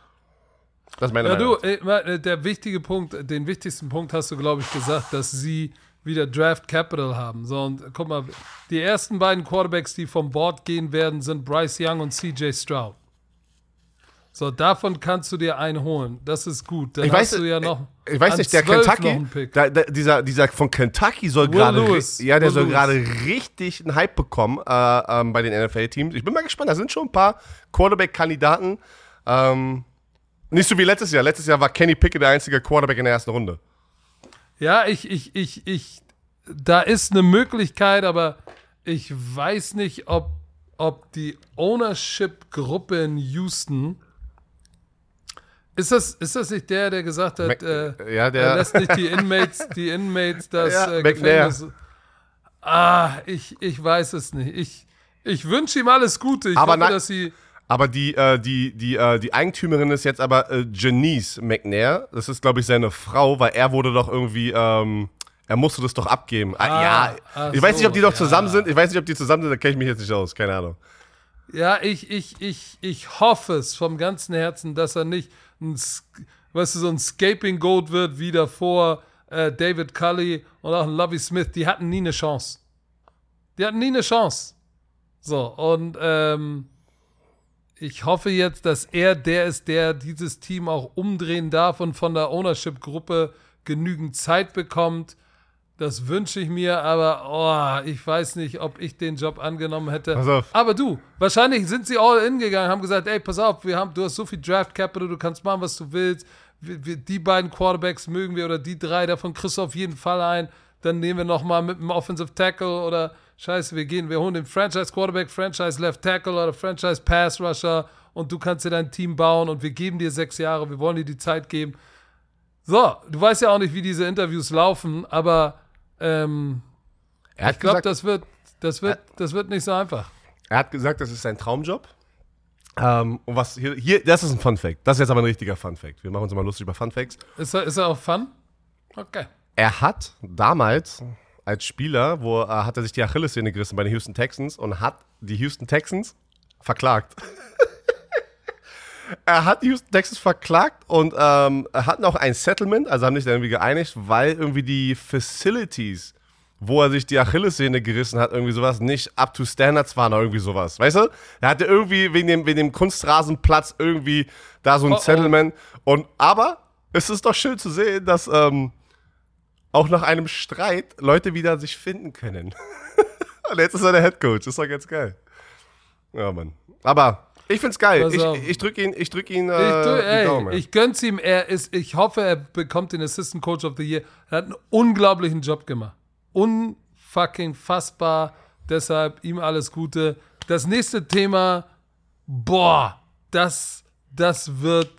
Das ist meine ja, Meinung. du, äh, der wichtige Punkt, den wichtigsten Punkt hast du, glaube ich, gesagt, dass sie wieder Draft Capital haben. So, und guck mal, die ersten beiden Quarterbacks, die vom Board gehen werden, sind Bryce Young und CJ Stroud. So, davon kannst du dir einen holen. Das ist gut. Dann ich weiß, du ja noch. Ich weiß nicht, der Kentucky, da, da, dieser, dieser von Kentucky soll gerade, ja, der Will soll gerade richtig einen Hype bekommen äh, ähm, bei den NFL-Teams. Ich bin mal gespannt. Da sind schon ein paar Quarterback-Kandidaten. Ähm, nicht so wie letztes Jahr. Letztes Jahr war Kenny Pickett der einzige Quarterback in der ersten Runde. Ja, ich, ich, ich, ich, da ist eine Möglichkeit, aber ich weiß nicht, ob, ob die Ownership-Gruppe in Houston ist das, ist das nicht der, der gesagt hat, Mac, äh, ja, der er lässt nicht die Inmates, die Inmates das ja, äh, Gefängnis. Ah, ich, ich weiß es nicht. Ich, ich wünsche ihm alles Gute. Ich aber hoffe, dass sie. Aber die, äh, die, die, äh, die Eigentümerin ist jetzt aber äh, Janice McNair. Das ist, glaube ich, seine Frau, weil er wurde doch irgendwie, ähm, er musste das doch abgeben. Ah, ah ja, ich weiß nicht, ob die doch ja. zusammen sind. Ich weiß nicht, ob die zusammen sind, da kenne ich mich jetzt nicht aus. Keine Ahnung. Ja, ich, ich, ich, ich hoffe es vom ganzen Herzen, dass er nicht ein, weißt du, so ein Scaping Goat wird wie davor äh, David Cully und auch Lovey Smith. Die hatten nie eine Chance. Die hatten nie eine Chance. So, und ähm, ich hoffe jetzt, dass er der ist, der dieses Team auch umdrehen darf und von der Ownership-Gruppe genügend Zeit bekommt das wünsche ich mir, aber oh, ich weiß nicht, ob ich den Job angenommen hätte. Pass auf. Aber du, wahrscheinlich sind sie all in gegangen, haben gesagt, ey, pass auf, wir haben, du hast so viel Draft Capital, du kannst machen, was du willst. Wir, wir, die beiden Quarterbacks mögen wir oder die drei, davon kriegst du auf jeden Fall ein. Dann nehmen wir nochmal mit einem Offensive Tackle oder Scheiße, wir gehen, wir holen den Franchise Quarterback, Franchise Left Tackle oder Franchise Pass Rusher und du kannst dir dein Team bauen und wir geben dir sechs Jahre, wir wollen dir die Zeit geben. So, du weißt ja auch nicht, wie diese Interviews laufen, aber ähm, ich glaube, das wird, das, wird, das wird nicht so einfach. Er hat gesagt, das ist sein Traumjob. Ähm, und was hier, hier, das ist ein Fun Fact. Das ist jetzt aber ein richtiger Fun Fact. Wir machen uns mal lustig über Fun Facts. Ist er, ist er auch Fun? Okay. Er hat damals als Spieler, wo er hat er sich die Achillessehne gerissen bei den Houston Texans und hat die Houston Texans verklagt. er hat die Houston Texans verklagt und ähm, hatten auch ein Settlement, also haben sich da irgendwie geeinigt, weil irgendwie die Facilities, wo er sich die Achillessehne gerissen hat, irgendwie sowas nicht up to standards waren oder irgendwie sowas. Weißt du? Er hatte irgendwie wegen dem, wegen dem Kunstrasenplatz irgendwie da so ein oh, Settlement. Oh. Und aber es ist doch schön zu sehen, dass ähm, auch nach einem Streit Leute wieder sich finden können. und jetzt ist er der Head Coach. Das ist doch ganz geil. Ja, Mann. Aber ich find's geil. ich, ich drücke ihn, ich drück ihn äh, ich, drück, ey, Daumen. Ich gönn's ihm. Er ist, ich hoffe, er bekommt den Assistant Coach of the Year. Er hat einen unglaublichen Job gemacht. Unfucking fassbar. Deshalb ihm alles Gute. Das nächste Thema, boah, das, das wird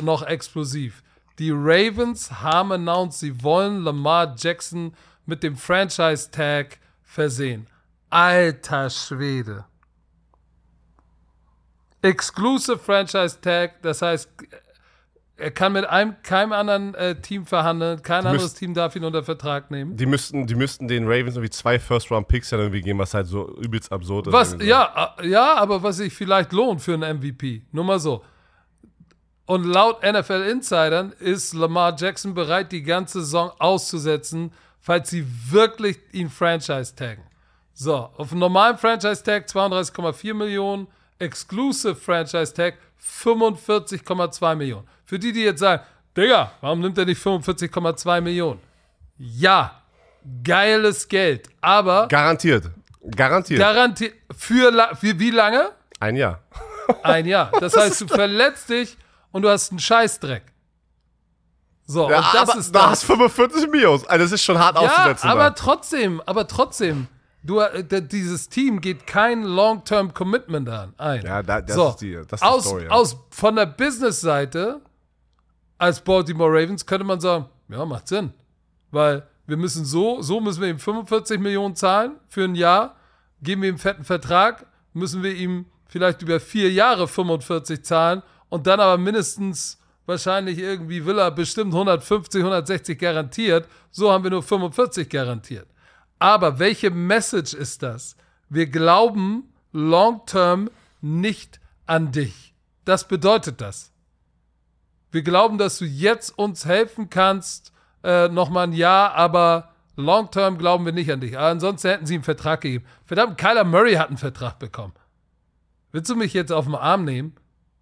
noch explosiv. Die Ravens haben announced, sie wollen Lamar Jackson mit dem Franchise Tag versehen. Alter Schwede. Exclusive Franchise Tag, das heißt, er kann mit einem, keinem anderen äh, Team verhandeln, kein die anderes müsst, Team darf ihn unter Vertrag nehmen. Die müssten, die müssten den Ravens irgendwie zwei First-Round-Picks ja irgendwie geben, was halt so übelst absurd ist. Was, ja. Äh, ja, aber was sich vielleicht lohnt für einen MVP. Nur mal so. Und laut NFL-Insidern ist Lamar Jackson bereit, die ganze Saison auszusetzen, falls sie wirklich ihn Franchise taggen. So, auf einem normalen Franchise-Tag 32,4 Millionen, Exclusive Franchise Tag 45,2 Millionen. Für die, die jetzt sagen, Digga, warum nimmt er nicht 45,2 Millionen? Ja, geiles Geld, aber. Garantiert. Garantiert. Garantiert. Für, für wie lange? Ein Jahr. Ein Jahr. Das heißt, du verletzt dich und du hast einen Scheißdreck. So, Ja, und das aber ist da dann- hast 45 Mios. Also das ist schon hart Ja, auszusetzen. aber Mann. trotzdem, aber trotzdem. Du, äh, dieses Team geht kein Long-Term Commitment an ein. Ja, da- das so, ist die- das ist die aus, Story, ja. aus von der Business-Seite als Baltimore Ravens könnte man sagen, ja, macht Sinn. Weil wir müssen so, so müssen wir ihm 45 Millionen zahlen für ein Jahr, geben wir ihm einen fetten Vertrag, müssen wir ihm vielleicht über vier Jahre 45 zahlen und dann aber mindestens wahrscheinlich irgendwie will er bestimmt 150, 160 garantiert. So haben wir nur 45 garantiert. Aber welche Message ist das? Wir glauben long-term nicht an dich. Das bedeutet das. Wir glauben, dass du jetzt uns helfen kannst, äh, nochmal ein Jahr, aber long-term glauben wir nicht an dich. Aber ansonsten hätten sie einen Vertrag gegeben. Verdammt, Kyler Murray hat einen Vertrag bekommen. Willst du mich jetzt auf den Arm nehmen?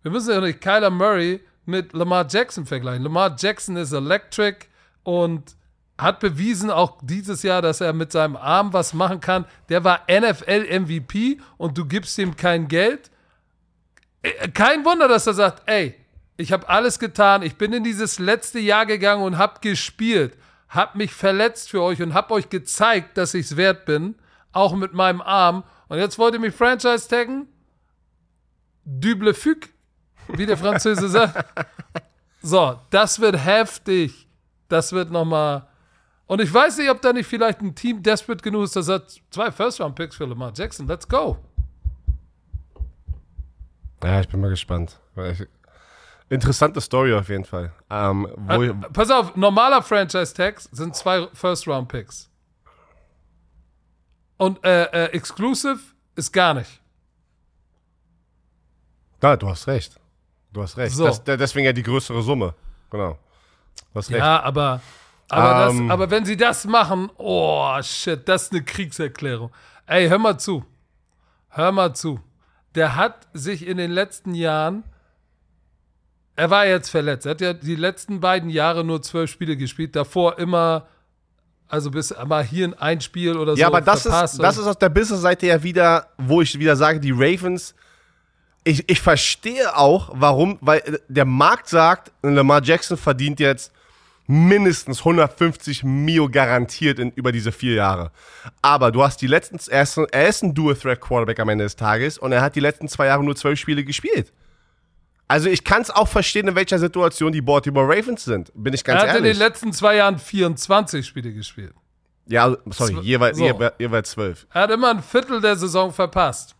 Wir müssen ja nicht Kyler Murray mit Lamar Jackson vergleichen. Lamar Jackson ist electric und hat bewiesen auch dieses Jahr, dass er mit seinem Arm was machen kann. Der war NFL MVP und du gibst ihm kein Geld. Äh, Kein Wunder, dass er sagt, ey, ich habe alles getan, ich bin in dieses letzte Jahr gegangen und habe gespielt, habe mich verletzt für euch und habe euch gezeigt, dass ich es wert bin, auch mit meinem Arm. Und jetzt wollt ihr mich Franchise taggen? Duble fuc, wie der Franzose sagt. So, das wird heftig. Das wird nochmal. Und ich weiß nicht, ob da nicht vielleicht ein Team desperate genug ist, das hat zwei First-Round-Picks für Lamar Jackson. Let's go. Ja, ich bin mal gespannt. Interessante Story auf jeden Fall. Ähm, Äh, pass auf, normaler Franchise-Tag sind zwei First-Round-Picks. Und äh, äh, Exclusive ist gar nicht. ja, du hast recht. Du hast recht. So. Das, deswegen ja die größere Summe. Genau. Du hast recht. Ja, aber, aber, Ähm. das, aber wenn sie das machen, oh shit, das ist eine Kriegserklärung. Ey, hör mal zu. Hör mal zu. Der hat sich in den letzten Jahren, er war jetzt verletzt. Er hat ja die letzten beiden Jahre nur zwölf Spiele gespielt. Davor immer, also bis mal hier ein Spiel oder so. Ja, aber das ist, das ist aus der Business-Seite ja wieder, wo ich wieder sage, die Ravens, ich, ich verstehe auch, warum, weil äh, der Markt sagt, Lamar Jackson verdient jetzt mindestens 150 Mio garantiert in, über diese vier Jahre. Aber du hast die letzten, er ist, ein- er ist ein Dual-Threat-Quarterback am Ende des Tages und er hat die letzten zwei Jahre nur zwölf Spiele gespielt. Also ich kann es auch verstehen, in welcher Situation die Baltimore Ravens sind, bin ich ganz er hat in den ehrlich. letzten zwei Jahren 24 Spiele gespielt. Ja, sorry, jeweils, so. jeweils, jeweils zwölf. Er hat immer ein Viertel der Saison verpasst.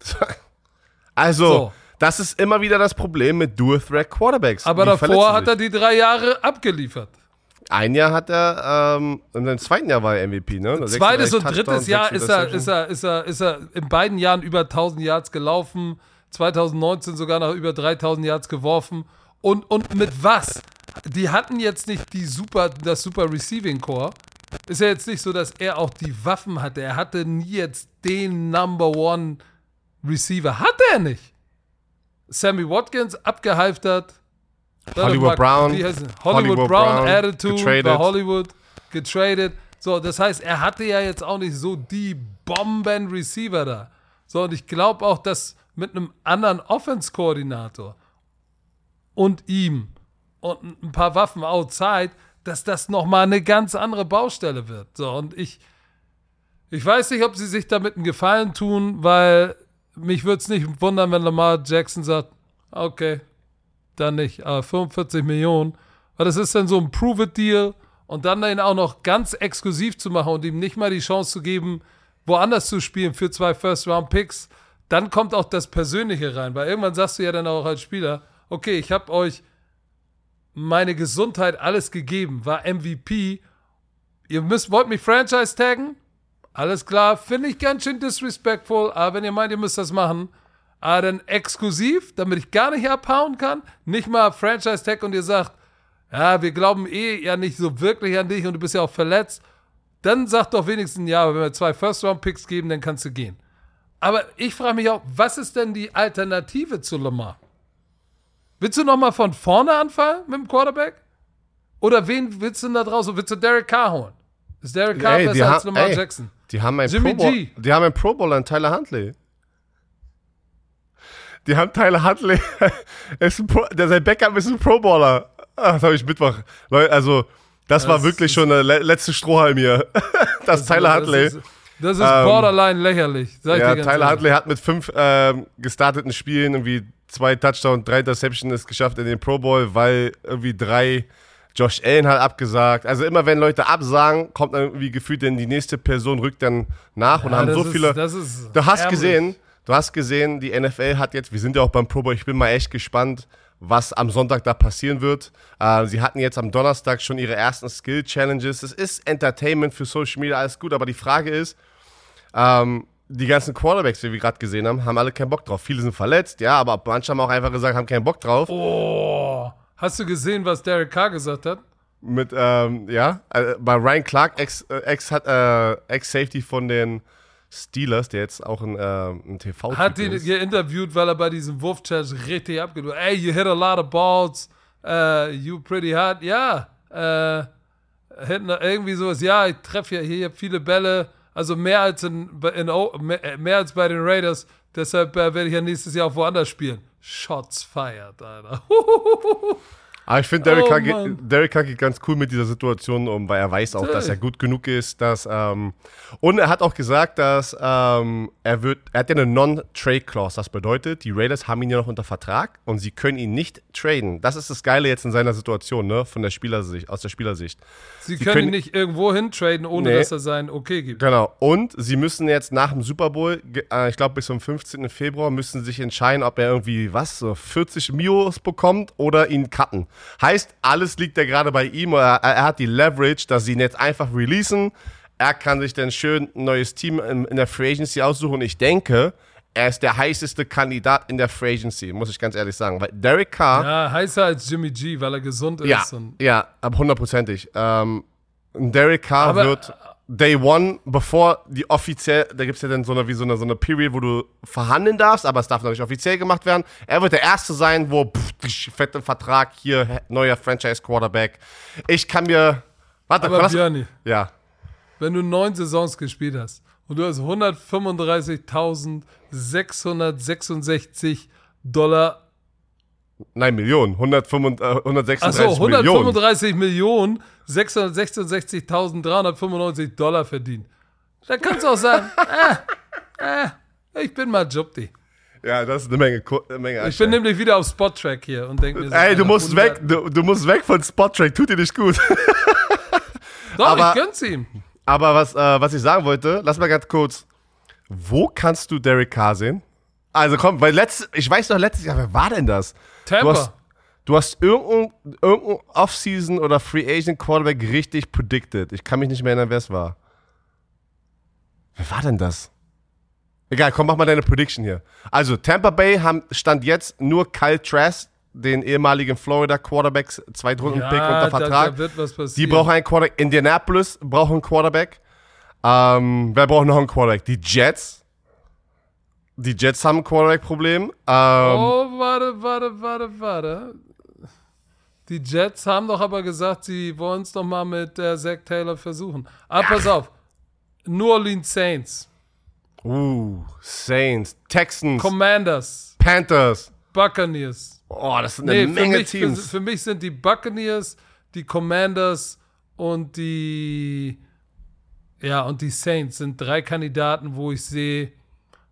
Also, So. das ist immer wieder das Problem mit Dual-Threat-Quarterbacks. Aber Die davor hat er die drei Jahre abgeliefert. Ein Jahr hat er, ähm, und im zweiten Jahr war er MVP, ne? Zweites 36 und drittes Jahr ist er, ist, er, ist, er, ist er in beiden Jahren über 1000 Yards gelaufen, 2019 sogar noch über 3000 Yards geworfen. Und, und mit was? Die hatten jetzt nicht die super, das super Receiving Core. Ist ja jetzt nicht so, dass er auch die Waffen hatte. Er hatte nie jetzt den Number One Receiver. Hatte er nicht. Sammy Watkins abgehalftert. Hollywood Brown. Hollywood, Hollywood Brown, Brown, Attitude getradet. bei Hollywood getradet. So, das heißt, er hatte ja jetzt auch nicht so die Bomben-Receiver da. So, und ich glaube auch, dass mit einem anderen Offense-Koordinator und ihm und ein paar Waffen outside, dass das nochmal eine ganz andere Baustelle wird. So, und ich, ich weiß nicht, ob sie sich damit einen Gefallen tun, weil mich würde es nicht wundern, wenn Lamar Jackson sagt, okay, dann nicht, aber 45 Millionen. Weil das ist dann so ein Prove-It-Deal und dann ihn auch noch ganz exklusiv zu machen und ihm nicht mal die Chance zu geben, woanders zu spielen für zwei First-Round-Picks, dann kommt auch das Persönliche rein. Weil irgendwann sagst du ja dann auch als Spieler, okay, ich habe euch meine Gesundheit alles gegeben, war MVP. Ihr müsst, wollt mich Franchise taggen? Alles klar, finde ich ganz schön disrespectful, aber wenn ihr meint, ihr müsst das machen, aber dann exklusiv, damit ich gar nicht abhauen kann, nicht mal Franchise Tag und ihr sagt, ja, wir glauben eh ja nicht so wirklich an dich und du bist ja auch verletzt, dann sagt doch wenigstens, ja, wenn wir zwei First-Round-Picks geben, dann kannst du gehen. Aber ich frage mich auch, was ist denn die Alternative zu Lamar? Willst du nochmal von vorne anfangen mit dem Quarterback? Oder wen willst du denn da draußen? Willst du Derek Carr holen? Ist Derek Carr Ey, besser als Lamar ey. Jackson? Die haben einen Jimmy Pro Bowl, G. die haben einen Pro Bowler, einen Tyler Huntley. Die haben Tyler Huntley, ist ein Pro, der, sein Backup ist ein Pro Bowler. Ah, das habe ich Mittwoch. Leute, also, das, war Das wirklich ist- schon der le letzte Strohhalm hier. das, Tyler Huntley. Das ist, das ist Ähm, borderline lächerlich. Sag ich Ja, Tyler ehrlich. Huntley hat mit fünf ähm, gestarteten Spielen irgendwie zwei Touchdowns, drei Interceptions es geschafft in den Pro Bowl, weil irgendwie drei Josh Allen hat abgesagt. Also immer wenn Leute absagen, kommt dann irgendwie gefühlt denn die nächste Person rückt dann nach und Ja, haben so ist, viele. Das ist Du hast ärmlich. gesehen, du hast gesehen, die NFL hat jetzt, wir sind ja auch beim Pro Bowl, ich bin mal echt gespannt, was am Sonntag da passieren wird. Äh, sie hatten jetzt am Donnerstag schon ihre ersten Skill-Challenges. Es ist Entertainment für Social Media, alles gut, aber die Frage ist, ähm, die ganzen Quarterbacks, die wir gerade gesehen haben, haben alle keinen Bock drauf. Viele sind verletzt, ja, aber manche haben auch einfach gesagt, haben keinen Bock drauf. Oh, hast du gesehen, was Derek Carr gesagt hat? Mit, ähm, ja, äh, bei Ryan Clark, Ex, äh, Ex, hat, äh, Ex-Safety von den Steelers, der jetzt auch ein, äh, ein tv Hat ihn geinterviewt, weil er bei diesem Wurfchallenge richtig abgedrückt Ey, you hit a lot of balls. Uh, you pretty hard. Ja. Äh, hinten irgendwie sowas. Ja, ich treffe ja hier viele Bälle. Also mehr als, in, in, mehr als bei den Raiders. Deshalb äh, werde ich ja nächstes Jahr auch woanders spielen. Shots fired, Alter. Aber ich finde, Derek, Oh, geht-. Derek Carr geht ganz cool mit dieser Situation um, weil er weiß auch, dass er gut genug ist. Dass, ähm, und er hat auch gesagt, dass ähm, er wird, er hat ja eine Non-Trade-Clause. Das bedeutet, die Raiders haben ihn ja noch unter Vertrag und sie können ihn nicht traden. Das ist das Geile jetzt in seiner Situation, ne? Von der Spielersicht, aus der Spielersicht. Sie, Sie können, können- ihn nicht irgendwo hintraden, ohne Nee. dass er sein Okay gibt. Genau. Und sie müssen jetzt nach dem Super Bowl, äh, ich glaube bis zum 15. Februar, müssen sich entscheiden, ob er irgendwie, was, so 40 Mios bekommt oder ihn cutten. Heißt, alles liegt ja gerade bei ihm. Er, er hat die Leverage, dass sie ihn jetzt einfach releasen. Er kann sich dann schön ein neues Team in, in der Free Agency aussuchen. Und ich denke, er ist der heißeste Kandidat in der Free Agency, muss ich ganz ehrlich sagen. Weil Derek Carr, Ja, heißer als Jimmy G, weil er gesund ja, ist. Und ja, aber hundertprozentig. Ähm, Derek Carr Aber- wird Day One, bevor die offiziell, da gibt es ja dann so eine, wie so eine, so eine Period, wo du verhandeln darfst, aber es darf noch nicht offiziell gemacht werden. Er wird der Erste sein, wo pff, fetter Vertrag, hier, neuer Franchise-Quarterback. Ich kann mir, warte, Aber lass, Björni, ja, wenn du neun Saisons gespielt hast und du hast 135.666 Dollar, nein, Millionen, 135, äh, 136 achso, Millionen. 135 Millionen 666.395 Dollar verdient. Dann kannst du auch sagen, äh, äh, ich bin mal Jobdi. Ja, das ist eine Menge, eine Menge Ich bin nämlich wieder auf Spot-Track hier und denke mir so, Ey, du musst 100 weg, du, du musst weg von Spot-Track, tut dir nicht gut. Doch, aber- ich gönn's ihm. Aber was, äh, was ich sagen wollte, lass mal ganz kurz. Wo kannst du Derek Carr sehen? Also komm, weil letztes, ich weiß noch letztes Jahr, wer war denn das? Tampa. Du hast irgendein, irgendein Offseason oder Free Agent Quarterback richtig predicted. Ich kann mich nicht mehr erinnern, wer es war. Wer war denn das? Egal, komm, mach mal deine Prediction hier. Also, Tampa Bay haben, stand jetzt nur Kyle Trask, den ehemaligen Florida Quarterbacks, Zweitrunden-Pick unter da, Vertrag. da wird was Die passieren. brauchen einen Quarterback. Indianapolis braucht einen Quarterback. Ähm, wer braucht noch einen Quarterback? Die Jets. Die Jets haben ein Quarterback-Problem. Ähm, Oh, warte, warte, warte, warte. Die Jets haben doch aber gesagt, sie wollen es doch mal mit der Zach Taylor versuchen. Aber pass auf. New Orleans Saints, uh, Saints, Texans, Commanders, Panthers. Buccaneers. Oh, das sind eine Nee, für Menge mich, für, Teams. für mich sind die Buccaneers, die Commanders und die ja und die Saints sind drei Kandidaten, wo ich sehe,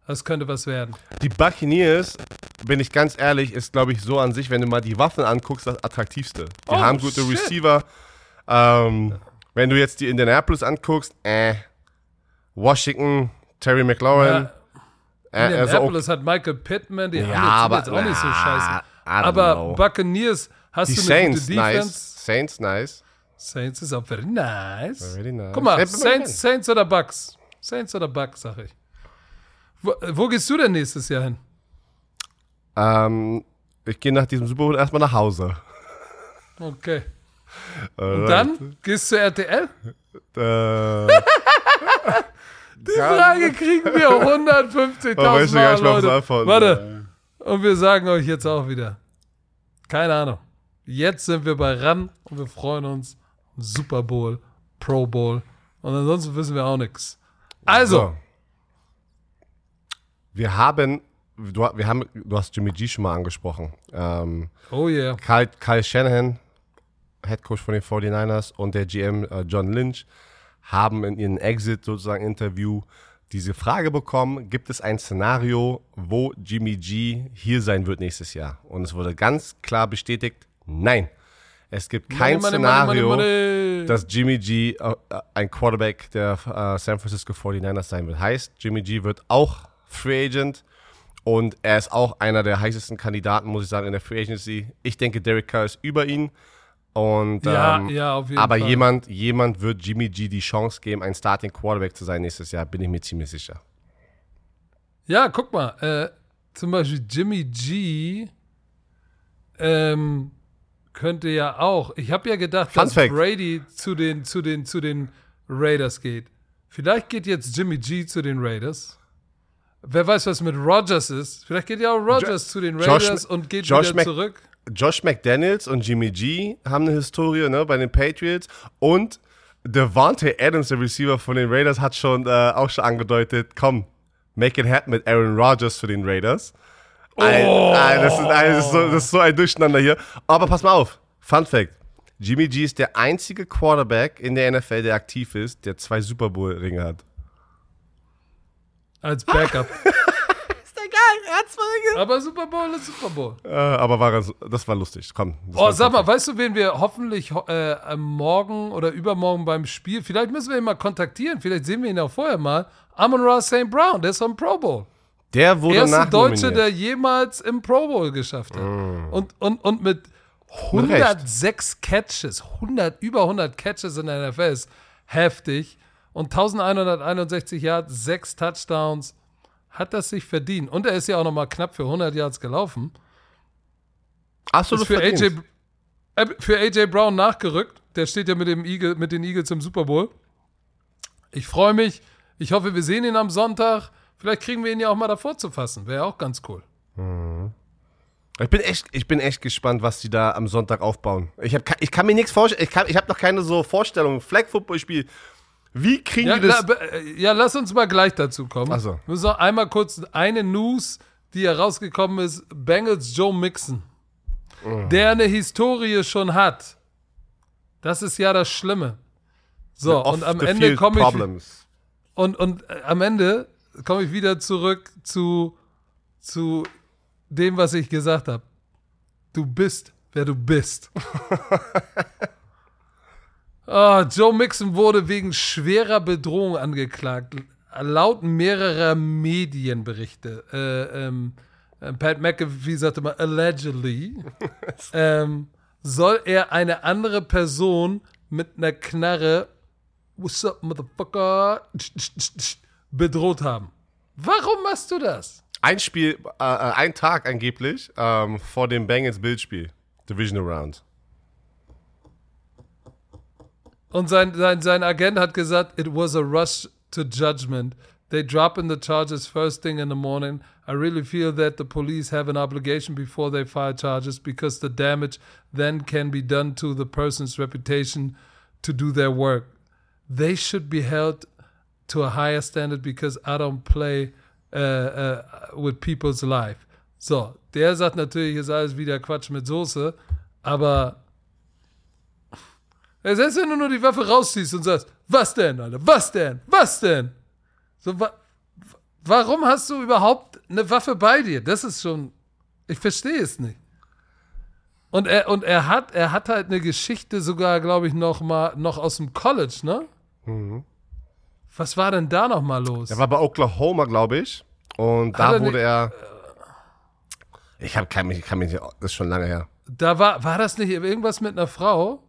das könnte was werden. Die Buccaneers, bin ich ganz ehrlich, ist, glaube ich, so an sich, wenn du mal die Waffen anguckst, das attraktivste. Die Oh, haben gute shit. Receiver. Ähm, wenn du jetzt die Indianapolis anguckst, äh. Washington, Terry McLaurin. Ja, äh, also Indianapolis hat Michael Pittman, die Ja, haben jetzt, aber- auch nicht so scheiße. Aber know. Buccaneers, hast die du eine Saints, gute Defense? nice. Saints, nice. Saints ist auch very nice. Very nice. Guck mal Saints, Saints oder Bucks? Saints oder Bucks, sag ich. Wo, wo gehst du denn nächstes Jahr hin? Ähm, ich gehe nach diesem Super Bowl erstmal nach Hause. Okay. Und Alright. dann gehst du RTL? Äh, Die Frage kriegen wir 150.000 Oh, weißt du gar nicht Mal, Leute. Warte. Und wir sagen euch jetzt auch wieder. Keine Ahnung. Jetzt sind wir bei RAN und wir freuen uns. Super Bowl, Pro Bowl Und ansonsten wissen wir auch nichts. Also, So. Wir haben, du, wir haben, du hast Jimmy G schon mal angesprochen. Ähm, oh yeah. Kyle, Kyle Shanahan, Head Coach von den 49ers und der GM äh, John Lynch haben in ihrem Exit sozusagen Interview diese Frage bekommen, gibt es ein Szenario, wo Jimmy G hier sein wird nächstes Jahr? Und es wurde ganz klar bestätigt, nein. Es gibt kein Money, Szenario, money, money, money. dass Jimmy G äh, äh, ein Quarterback der äh, San Francisco 49ers sein wird. Heißt, Jimmy G wird auch Free Agent und er ist auch einer der heißesten Kandidaten, muss ich sagen, in der Free Agency. Ich denke, Derek Carr ist über ihn. Und, Ja, ähm, ja, auf jeden aber Fall. jemand, jemand wird Jimmy G die Chance geben, ein Starting Quarterback zu sein nächstes Jahr, bin ich mir ziemlich sicher. Ja, guck mal, äh, zum Beispiel Jimmy G ähm, könnte ja auch. Ich habe ja gedacht, Fun dass Fact. Brady zu den, zu, den, zu den Raiders geht. Vielleicht geht jetzt Jimmy G zu den Raiders. Wer weiß, was mit Rogers ist. Vielleicht geht ja auch Rogers zu den Josh Raiders Ma- und geht Josh wieder Mc- zurück. Josh McDaniels und Jimmy G haben eine Historie ne, bei den Patriots und Devontae Adams, der Receiver von den Raiders, hat schon äh, auch schon angedeutet, komm, make it happen mit Aaron Rodgers für den Raiders. Ein, ein, das, ist, ein, das, ist so, das ist so ein Durcheinander hier. Aber pass mal auf, Fun Fact. Jimmy G ist der einzige Quarterback in der NFL, der aktiv ist, der zwei Super Bowl-Ringe hat. Als Backup. Ist der geil, er Ringe. Aber Super Bowl ist Super Bowl. Äh, aber war, das- das war lustig, komm. Oh, war sag mal, weißt du, wen wir hoffentlich äh, am morgen oder übermorgen beim Spiel, vielleicht müssen wir ihn mal kontaktieren, vielleicht sehen wir ihn auch vorher mal. Amon Ra St. Brown, der ist vom Pro Bowl. Der wurde Erste Deutsche, der jemals im Pro Bowl geschafft hat. Mm. Und, und, und mit 106 Catches, 100, über 100 Catches in der NFL ist heftig. Und 1161 Yards, 6 Touchdowns, hat das sich verdient. Und er ist ja auch noch mal knapp für 100 Yards gelaufen. Absolut für AJ, äh, für AJ Brown nachgerückt. Der steht ja mit, dem Eagle, mit den Eagles im Super Bowl. Ich freue mich. Ich hoffe, wir sehen ihn am Sonntag. Vielleicht kriegen wir ihn ja auch mal davor zu fassen. Wäre auch ganz cool. Ich bin echt, ich bin echt gespannt, was die da am Sonntag aufbauen. Ich, hab, ich kann mir nichts vorstellen. Ich, kann- ich habe noch keine so Vorstellung. Flag Football Spiel. Wie kriegen Ja, die das? la, äh, ja, lass uns mal gleich dazu kommen. Ach so. Wir müssen noch einmal kurz eine News, die herausgekommen ist: Bengals Joe Mixon, Mm. der eine Historie schon hat. Das ist ja das Schlimme. So, und am Ende komme ich. Problems. Und, und äh, am Ende komme ich wieder zurück zu, zu dem, was ich gesagt habe. Du bist, wer du bist. Ah, Joe Mixon wurde wegen schwerer Bedrohung angeklagt. Laut mehrerer Medienberichte. Äh, ähm, äh, Pat McAfee sagte mal, allegedly, ähm, soll er eine andere Person mit einer Knarre What's up, motherfucker? bedroht haben. Warum machst du das? Ein Spiel, äh, äh, ein Tag angeblich ähm, vor dem Bengals Bildspiel. Divisional Round. Und sein, sein, sein Agent hat gesagt, it was a rush to judgment. They drop in the charges first thing in the morning. I really feel that the police have an obligation before they file charges because the damage then can be done to the person's reputation to do their work. They should be held to a higher standard because I don't play uh, uh, with people's life. So, der sagt natürlich, ist alles wieder Quatsch mit Soße, aber Selbst wenn du nur die Waffe rausziehst und sagst, was denn, Alter, was denn, was denn? So, wa warum hast du überhaupt eine Waffe bei dir? Das ist schon, ich verstehe es nicht. Und er, und er hat, er hat halt eine Geschichte sogar, glaube ich, noch mal, noch aus dem College, ne? Was war denn da noch mal los? Er war bei Oklahoma, glaube ich. Und Hat da er wurde nicht- er. Ich hab, kann mich, kann mich, das ist schon lange her. Da war, war das nicht irgendwas mit einer Frau?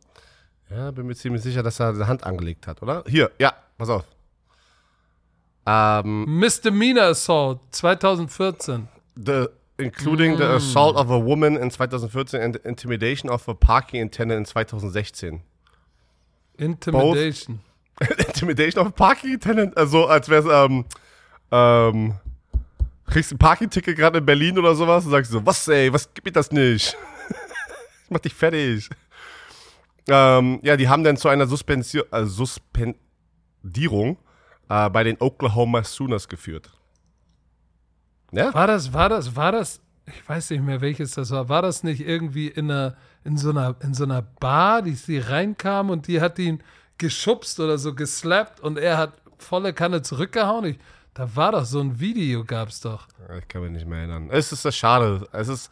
Ja, bin mir ziemlich sicher, dass er die Hand angelegt hat, oder? Hier, ja, pass auf. Ähm, Misdemeanor Assault 2014. the, including the assault of a woman in 2014 and intimidation of a parking attendant in 2016. Intimidation. intimidation of a parking attendant? Also, als wäre es, ähm, ähm, kriegst ein Parking-Ticket gerade in Berlin oder sowas und sagst so, was ey, was gibt mir das nicht? ich mach dich fertig. Ähm, ja, die haben dann zu einer Suspension, äh, Suspen Rekrutierung äh, bei den Oklahoma Sooners geführt. Ja? War das, war das, war das, ich weiß nicht mehr, welches das war. War das nicht irgendwie in einer, in so einer, in so einer Bar, die sie reinkam und die hat ihn geschubst oder so geslappt und er hat volle Kanne zurückgehauen? Ich, da war doch so ein Video, gab's doch. Ich kann mich nicht mehr erinnern. Es ist das schade. Es ist,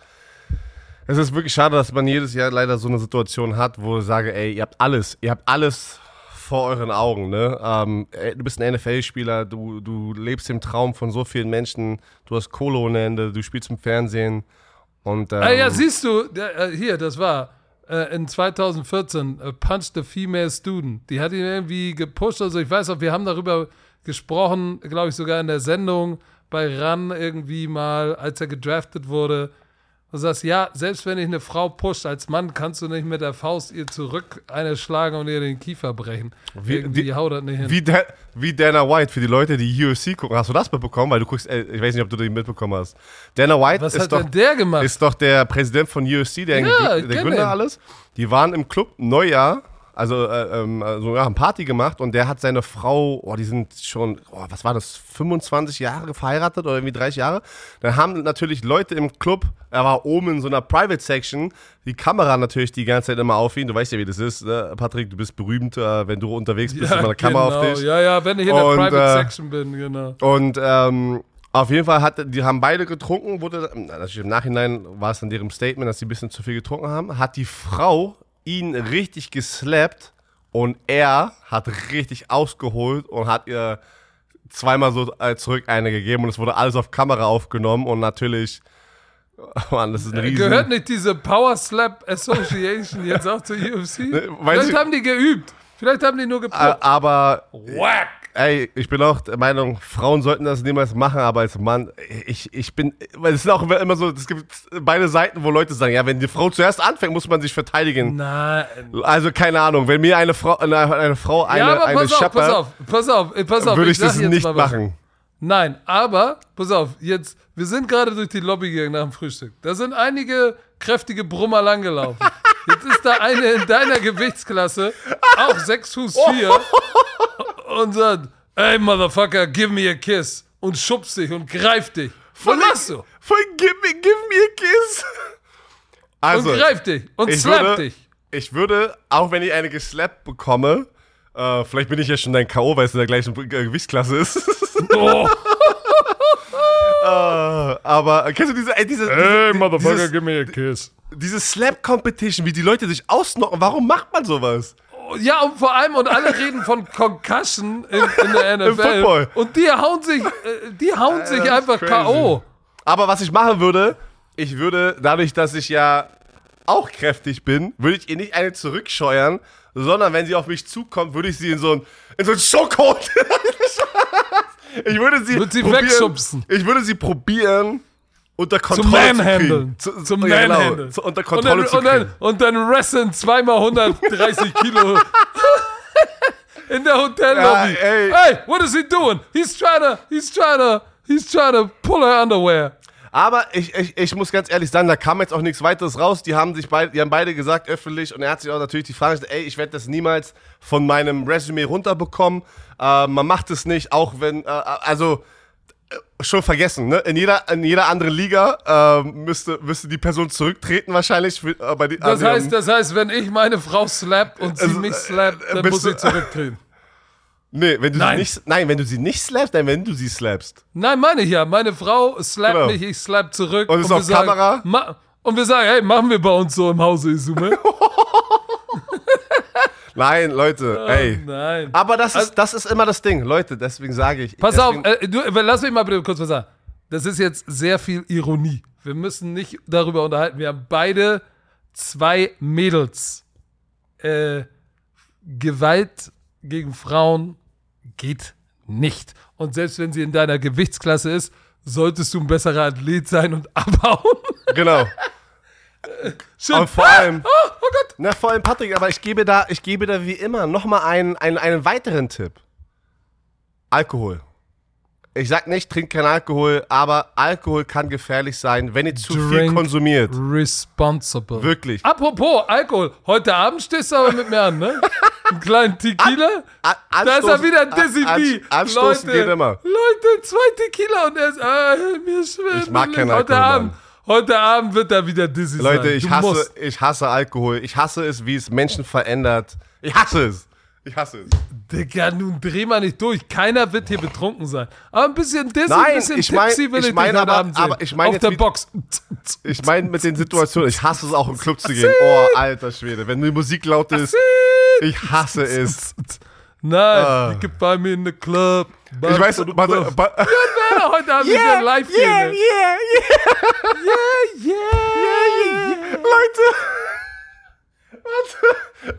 es ist wirklich schade, dass man jedes Jahr leider so eine Situation hat, wo ich sage, ey, ihr habt alles, ihr habt alles vor euren Augen, ne? Ähm, du bist ein NFL-Spieler, du, du lebst im Traum von so vielen Menschen, du hast Kohle ohne Ende, du spielst im Fernsehen und ähm, Ah ja, siehst du, der, äh, hier, das war äh, in 2014, äh, Punch the Female Student. Die hat ihn irgendwie gepusht, also ich weiß auch, wir haben darüber gesprochen, glaube ich, sogar in der Sendung bei RAN irgendwie mal, als er gedraftet wurde. Du sagst, ja, selbst wenn ich eine Frau pusht, als Mann kannst du nicht mit der Faust ihr zurück eine schlagen und ihr den Kiefer brechen. Wie- irgendwie die- haut das nicht hin. Wie, Da- wie Dana White, für die Leute, die UFC gucken. Hast du das mitbekommen? Weil du guckst, äh, ich weiß nicht, ob du den mitbekommen hast. Dana White Was ist, hat doch, denn der gemacht? ist doch der Präsident von UFC, der, Ja, der Gründer alles. Die waren im Club Neujahr, also, äh, ähm, also ja, haben Party gemacht und der hat seine Frau, oh, die sind schon, oh, was war das, 25 Jahre verheiratet oder irgendwie 30 Jahre. Dann haben natürlich Leute im Club, er war oben in so einer Private Section, die Kamera natürlich die ganze Zeit immer auf ihn. Du weißt ja, wie das ist, ne? Patrick, du bist berühmt, äh, wenn du unterwegs bist, ist immer eine Kamera genau. auf dich. Ja, ja, wenn ich in der Und, Private äh, Section bin, genau. Und ähm, auf jeden Fall hat, die haben beide getrunken, wurde, na, natürlich im Nachhinein war es in deren Statement, dass sie ein bisschen zu viel getrunken haben, hat die Frau ihn richtig geslappt und er hat richtig ausgeholt und hat ihr zweimal so äh, zurück eine gegeben und es wurde alles auf Kamera aufgenommen und natürlich, Mann, das ist ein riesen... Gehört nicht diese Power Slap Association jetzt auch zur UFC? weiß Vielleicht ich- haben die geübt. Vielleicht haben die nur Äh, gepumpt. aber Whack! Ey, ich bin auch der Meinung, Frauen sollten das niemals machen, aber als Mann, ich, ich bin, weil es sind auch immer so, es gibt beide Seiten, wo Leute sagen, ja, wenn die Frau zuerst anfängt, muss man sich verteidigen. Nein. Also keine Ahnung, wenn mir eine Frau, eine, eine Frau eine, ja, aber eine pass auf, pass scheppert, auf, pass auf, äh, pass auf. würde ich sag das nicht machen. Nein, aber, pass auf, jetzt, wir sind gerade durch die Lobby gegangen nach dem Frühstück. Da sind einige kräftige Brummer langgelaufen. Jetzt ist da eine in deiner Gewichtsklasse, auch 6 Fuß 4, und sagt, ey, Motherfucker, give me a kiss. Und schubst dich und greift dich. Was machst du? Voll, give me, give me a kiss. Also, Und greift dich und slappt dich. ich würde, auch wenn ich eine geslappt bekomme, äh, vielleicht bin ich ja schon dein K.O., weil es in der gleichen Gewichtsklasse ist. Oh, Äh, aber kennst du diese, ey, diese, diese, dieses, give me a kiss. diese Slap-Competition, wie die Leute sich ausnocken, warum macht man sowas? Ja, und vor allem, und alle reden von Concussion in, in der NFL. Football. Und die hauen sich, äh, die hauen sich das ist einfach. K.O. Aber was ich machen würde, ich würde, dadurch, dass ich ja auch kräftig bin, würde ich ihr nicht eine zurückscheuern, sondern wenn sie auf mich zukommt, würde ich sie in so ein, in so ein Schockhold. ich würde sie, Würd sie probieren, wegschubsen. Ich würde sie probieren, unter Zum Kontrolle zu Manhandeln. kriegen. Zu, Zum ja, genau, Manhandeln. zu, unter Und Kontrolle dann, zu und, kriegen. dann, und dann wrestlen zweimal 130 Kilo in der Hotellobby. Ja, ey. Hey, what is he doing? He's trying to, he's trying to, he's trying to pull her underwear. Aber ich, ich, ich muss ganz ehrlich sagen, da kam jetzt auch nichts weiteres raus. Die haben sich beide, die haben beide gesagt öffentlich und er hat sich auch natürlich die Frage gestellt, ey, ich werde das niemals von meinem Resümee runterbekommen. Äh, man macht es nicht, auch wenn, äh, also äh, schon vergessen, ne? In jeder, in jeder anderen Liga äh, müsste, müsste die Person zurücktreten wahrscheinlich. Für, äh, die, Das an heißt, das heißt, wenn ich meine Frau slap und sie Also, mich slappt, äh, dann bist muss sie zurücktreten. Nee, wenn du Nein. sie nicht, nein, wenn du sie nicht slappst, nein, wenn du sie slappst. Nein, meine ich ja. Meine Frau slappt Genau. mich, ich slap zurück. Und ist wir auf Kamera? Ma und wir sagen, hey, machen wir bei uns so im Hause, Isume. Nein, Leute, ey. Nein. Aber das ist, das ist immer das Ding, Leute, deswegen sage ich. Pass auf, äh, du, lass mich mal bitte kurz was sagen. Das ist jetzt sehr viel Ironie. Wir müssen nicht darüber unterhalten. Wir haben beide zwei Mädels. Äh, Gewalt gegen Frauen geht nicht. Und selbst wenn sie in deiner Gewichtsklasse ist, solltest du ein besserer Athlet sein und abhauen. Genau. Schön. Und vor allem, Oh, oh Gott. na, vor allem Patrick, aber ich gebe da, ich gebe da wie immer nochmal einen, einen, einen weiteren Tipp. Alkohol. Ich sag nicht, trink kein Alkohol, aber Alkohol kann gefährlich sein, wenn ihr zu viel Drink konsumiert. Responsible. Wirklich. Apropos Alkohol, heute Abend stehst du aber mit mir an, ne? Einen kleinen Tequila. A- Da ist er wieder Dizzy An-. An- Anstoßen Leute, geht immer. Leute, zwei Tequila und er ist, ah, mir schwer. Ich mag keinen heute Alkohol, Abend, heute Abend wird er wieder Dizzy sein. Leute, ich hasse, musst. ich hasse Alkohol. Ich hasse es, wie es Menschen verändert. Ich hasse es. Ich hasse es. Digga, nun dreh mal nicht durch. Keiner wird hier betrunken sein. Aber ein bisschen Dizzy, Nein, ein bisschen ich mein- Tipsy will ich ich, mein heute aber- Abend sehen. aber ich mein Auf der Box. Ich meine mit den Situationen, ich hasse es auch im Club zu gehen. Oh, alter Schwede. Wenn die Musik laut ist, ich hasse es. Nein, Ah. you can find me in the club. Ich weiß, warte, warte. warte, Ja, heute Abend yeah, live gehen. yeah, ne? yeah, yeah, yeah, yeah, yeah. Leute. Warte.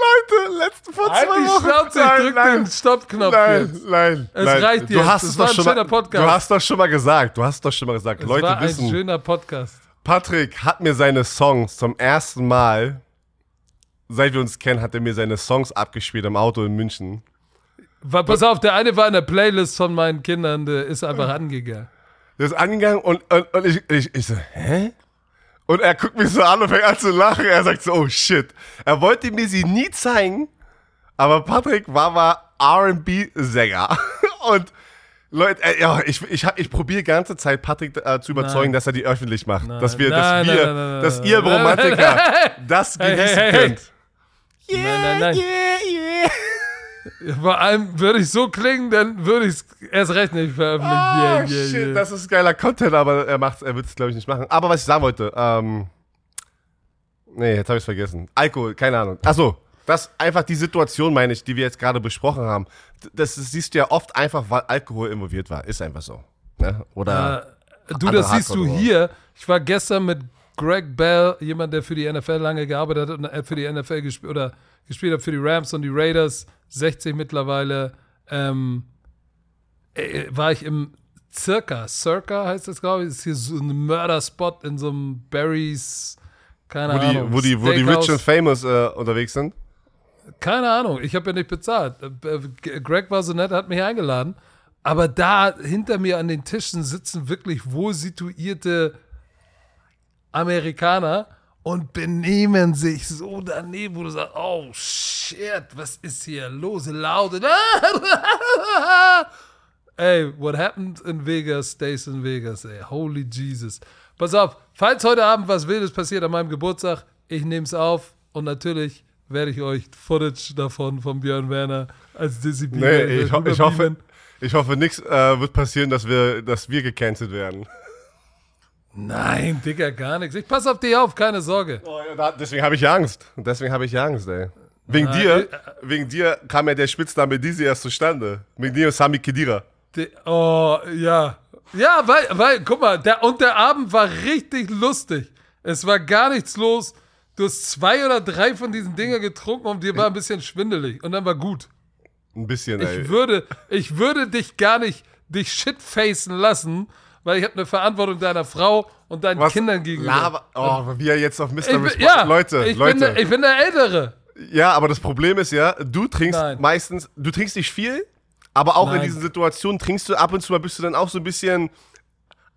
Leute, letzte vor Halt zwei die Wochen. Schnauze, ich Nein, drück nein. den Stoppknopf Nein, jetzt. nein, Es nein. reicht du jetzt. Hast Das es war doch ein schon schöner mal, Podcast. Du hast doch schon mal gesagt. Du hast doch schon mal gesagt. Das Leute war ein wissen, schöner Podcast. Patrick hat mir seine Songs zum ersten Mal, seit wir uns kennen, hat er mir seine Songs abgespielt im Auto in München. War, pass auf, der eine war in der Playlist von meinen Kindern, der ist einfach angegangen. Der ist angegangen und, und, und ich, ich, ich so, hä? Und er guckt mich so an und fängt an zu lachen. Er sagt so, oh shit. Er wollte mir sie nie zeigen, aber Patrick war mal R&B-Sänger. Und Leute, äh, ja, ich, ich, ich probiere die ganze Zeit Patrick äh, zu überzeugen, Nein. dass er die öffentlich macht. dass wir, Nein, dass nein, wir, nein, nein, nein, dass nein, ihr nein, Romantiker das Hey, genießen hey, hey, könnt. nein, nein, nein. yeah, yeah. Vor allem würde ich so klingen, dann würde ich es erst recht nicht veröffentlichen. Oh, Yeah, yeah, shit, yeah. das ist geiler Content, aber er macht's, er wird es, glaube ich, nicht machen. Aber was ich sagen wollte, ähm, nee, jetzt habe ich es vergessen. Alkohol, keine Ahnung. Achso, das einfach die Situation, meine ich, die wir jetzt gerade besprochen haben. Das, das siehst du ja oft einfach, weil Alkohol involviert war. Ist einfach so. Ne? Oder, Äh, du, das siehst du Hardcore-Nummer. hier. Ich war gestern mit Greg Bell, jemand, der für die NFL lange gearbeitet hat und äh, für die NFL gespielt oder gespielt hat für die Rams und die Raiders, 60 mittlerweile, ähm, äh, war ich im Circa. Circa heißt das, glaube ich. Ist hier so ein Mörderspot in so einem Barry's, keine wo, die, Ahnung. wo, die, wo die. Rich and Famous äh, unterwegs sind. Keine Ahnung, ich habe ja nicht bezahlt. Äh, Greg war so nett, hat mich eingeladen. Aber da hinter mir an den Tischen sitzen wirklich wohl situierte Amerikaner und benehmen sich so daneben, wo du sagst, oh shit, was ist hier los? Laut. ey, what happened in Vegas stays in Vegas, ey. Holy Jesus. Pass auf, falls heute Abend was Wildes passiert an meinem Geburtstag, ich nehme es auf und natürlich werde ich euch Footage davon von Björn Werner als Dizzy Nee, ich, ho ich hoffe, ich hoffe, nichts äh, wird passieren, dass wir, dass wir gecancelt werden. Nein, Digga, gar nichts. Ich passe auf dich auf, keine Sorge. Oh, ja, deswegen habe ich Angst. Deswegen habe ich Angst, ey. Wegen Ah, dir, äh, wegen dir kam ja der Spitzname Dizzy erst zustande. Wegen dir und Sami Kedira. Die, oh, ja. Ja, weil, weil, guck mal, der, und der Abend war richtig lustig. Es war gar nichts los. Du hast zwei oder drei von diesen Dinger getrunken und dir war ein bisschen schwindelig. Und dann war gut. Ein bisschen, ey. Ich würde, ich würde dich gar nicht dich shitfacen lassen, weil ich habe eine Verantwortung deiner Frau und deinen Was? Kindern gegenüber. Laber, oh, wie er jetzt auf Mr. ich bin, ja, Leute, ich, Leute. Bin der, ich bin der Ältere. ja, aber das Problem ist ja, du trinkst Nein. meistens, du trinkst nicht viel, aber auch in Nein. diesen Situationen trinkst du ab und zu mal, bist du dann auch so ein bisschen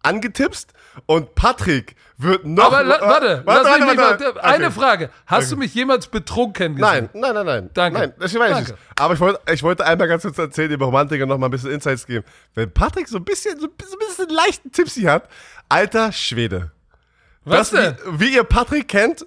angetipst und Patrick wird noch. Aber la, äh, warte, lass mich nicht mal, eine Okay. Frage. Hast du Okay. mich jemals betrunken gesehen? Nein, nein, nein, nein. Danke. Nein, das weiß ich Danke. nicht. Aber ich wollte, ich wollte einmal ganz kurz erzählen, dem Romantiker noch mal ein bisschen Insights geben. Wenn Patrick so ein bisschen, so ein bisschen, so ein bisschen leichten Tipsy hat, alter Schwede. Was das, denn? Wie, wie ihr Patrick kennt,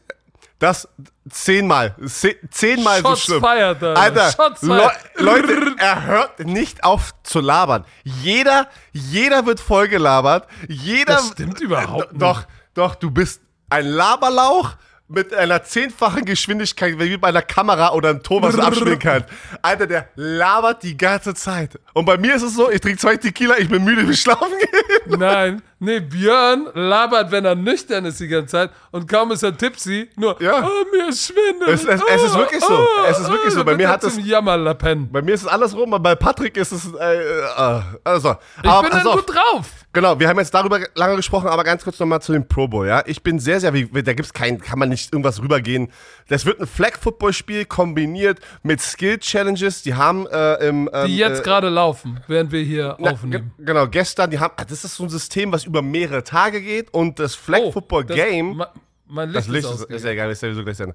das zehnmal, ze- zehnmal so schlimm. fired, Alter. Alter, Le. Leute, er hört nicht auf zu labern. Jeder, jeder wird vollgelabert. Jeder. Das stimmt überhaupt nicht. Doch, doch, du bist ein Laberlauch mit einer zehnfachen Geschwindigkeit, wie bei einer Kamera oder einem Ton, was abspielen kannst. Alter, der labert die ganze Zeit. Und bei mir ist es so, ich trinke zwei Tequila, ich bin müde, ich will schlafen gehen. Nein, nee, Björn labert, wenn er nüchtern ist die ganze Zeit und kaum ist er tipsy, nur, Ja. oh, mir ist schwindel. Es- es- es ist wirklich so. Es ist wirklich so. Bei mir hat das- Jammerlappen. Bei mir ist es andersrum, aber bei Patrick ist es, äh, äh, also. Ich aber bin dann auf. gut drauf. Genau, wir haben jetzt darüber lange gesprochen, aber ganz kurz nochmal zu dem Pro Bowl, ja. Ich bin sehr, sehr, da gibt's kein, kann man nicht irgendwas rübergehen. Das wird ein Flag-Football-Spiel kombiniert mit Skill-Challenges. Die haben äh, im. Ähm, Die jetzt äh, gerade laufen, während wir hier na, aufnehmen. ge- Genau, gestern, die haben, ah, das ist so ein System, was über mehrere Tage geht und das Flag Football Oh, Mein Das Licht, Licht ist ist, ist ja egal, ist ja sowieso gleich.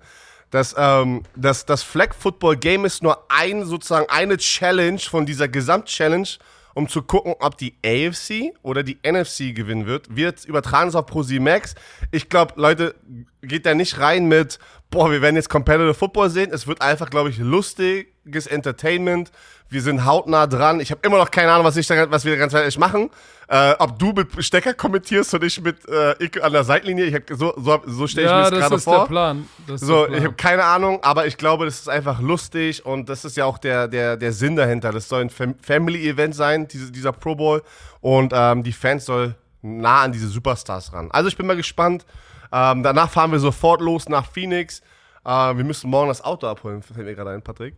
Das, ähm, das, das Flag Football Game ist nur ein, sozusagen eine Challenge von dieser Gesamt-Challenge, um zu gucken, ob die AFC oder die NFC gewinnen wird. Wird übertragen ist auf Pro Max. Ich glaube, Leute, geht da nicht rein mit, boah, wir werden jetzt Competitive Football sehen. Es wird einfach, glaube ich, lustiges Entertainment. Wir sind hautnah dran. Ich habe immer noch keine Ahnung, was, ich da, was wir ganz ehrlich machen. Äh, ob du mit Stecker kommentierst und ich mit äh, ich an der Seitlinie. Ich hab, so so, so stelle ich mir Ja, das das gerade vor. Plan. Das ist So, der Plan. ich habe keine Ahnung, aber ich glaube, das ist einfach lustig und das ist ja auch der, der, der Sinn dahinter. Das soll ein Fam Family-Event sein, diese, dieser Pro Bowl. Und ähm, die Fans soll nah an diese Superstars ran. Also ich bin mal gespannt. Ähm, danach fahren wir sofort los nach Phoenix. Äh, wir müssen morgen das Auto abholen, fällt mir gerade ein, Patrick.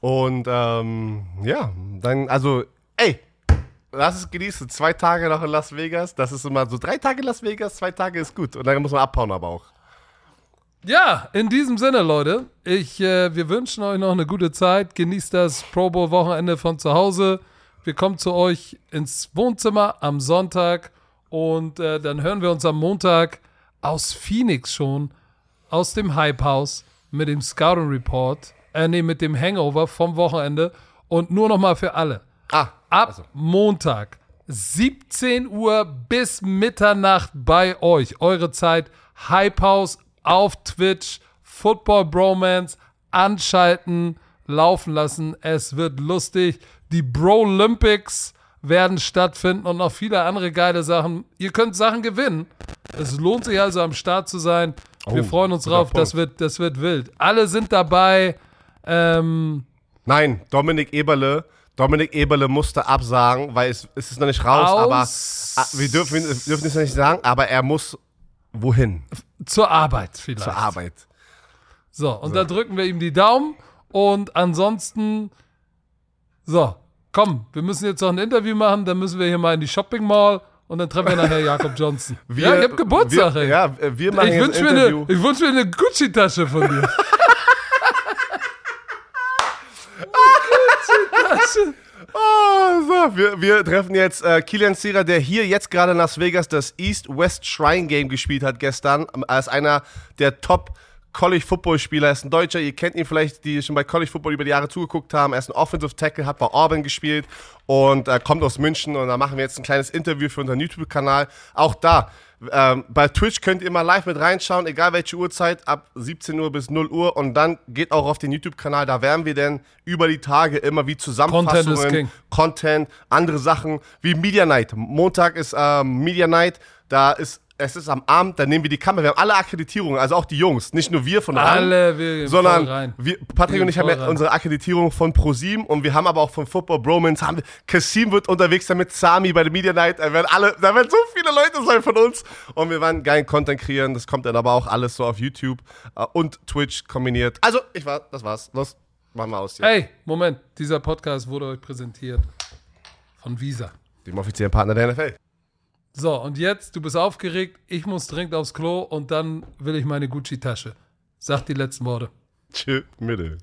Und ähm, ja, dann, also, ey, lass es genießen. Zwei Tage noch in Las Vegas. Das ist immer so drei Tage in Las Vegas, zwei Tage ist gut. Und dann muss man abhauen aber auch. Ja, in diesem Sinne, Leute, ich, äh, wir wünschen euch noch eine gute Zeit. Genießt das Pro Bowl Wochenende von zu Hause. Wir kommen zu euch ins Wohnzimmer am Sonntag und äh, dann hören wir uns am Montag aus Phoenix schon, aus dem Hype House mit dem Scouting Report, äh, nee, mit dem Hangover vom Wochenende und nur noch mal für alle. Ah, Ab Montag 17 Uhr bis Mitternacht bei euch. Eure Zeit. Hype House auf Twitch. Football Bromance. Anschalten. Laufen lassen. Es wird lustig. Die Bro Olympics werden stattfinden und noch viele andere geile Sachen. Ihr könnt Sachen gewinnen. Es lohnt sich also am Start zu sein. Wir Oh, freuen uns drauf. Das wird, das wird wild. Alle sind dabei. Ähm, Nein, Dominik Eberle. Dominik Eberle musste absagen, weil es, es ist noch nicht raus, aber ah, wir dürfen, wir dürfen es noch nicht sagen, aber er muss wohin? zur Arbeit vielleicht. Zur Arbeit. So, und da drücken wir ihm die Daumen. Und ansonsten, so, komm, wir müssen jetzt noch ein Interview machen, dann müssen wir hier mal in die Shopping Mall und dann treffen wir nachher Jakob Johnson. ja, ich hab Geburtstag, wir. Ja, wir machen ich jetzt wünsche ein mir, eine- Interview. ich wünsch mir eine Gucci-Tasche von dir. Gucci-Tasche. Oh, so, wir, wir treffen jetzt äh, Kilian Sierra, der hier jetzt gerade in Las Vegas das East-West Shrine Game gespielt hat gestern. ähm, Als einer der Top College Football Spieler. Er ist ein Deutscher, ihr kennt ihn vielleicht, die schon bei College Football über die Jahre zugeguckt haben. Er ist ein Offensive Tackle, hat bei Auburn gespielt und äh, kommt aus München. Und da machen wir jetzt ein kleines Interview für unseren YouTube-Kanal. Auch da, ähm, bei Twitch könnt ihr mal live mit reinschauen, egal welche Uhrzeit, ab 17 Uhr bis 0 Uhr. Und dann geht auch auf den YouTube-Kanal. Da werden wir dann über die Tage immer wie Zusammenfassungen, Content. Content, andere Sachen wie Media Night. Montag ist ähm, Media Night, da ist es ist am Abend, dann nehmen wir die Kamera. Wir haben alle Akkreditierungen, also auch die Jungs, nicht nur wir von RAN, Alle, wir gehen voll sondern rein. wir, Patrick Wir und ich haben ja unsere Akkreditierung von ProSieben und wir haben aber auch von Football Bromance. Haben wir, Kassim wird unterwegs sein mit Sami bei der Media Night. Da werden alle, da werden so viele Leute sein von uns und wir werden geilen Content kreieren. Das kommt dann aber auch alles so auf YouTube äh, und Twitch kombiniert. Also, ich war, das war's. Los, machen wir aus hier. Ey, Moment, dieser Podcast wurde euch präsentiert von Visa. Dem offiziellen Partner der NFL. So, und jetzt, du bist aufgeregt, ich muss dringend aufs Klo und dann will ich meine Gucci-Tasche. Sag die letzten Worte. Tschö, Mitte.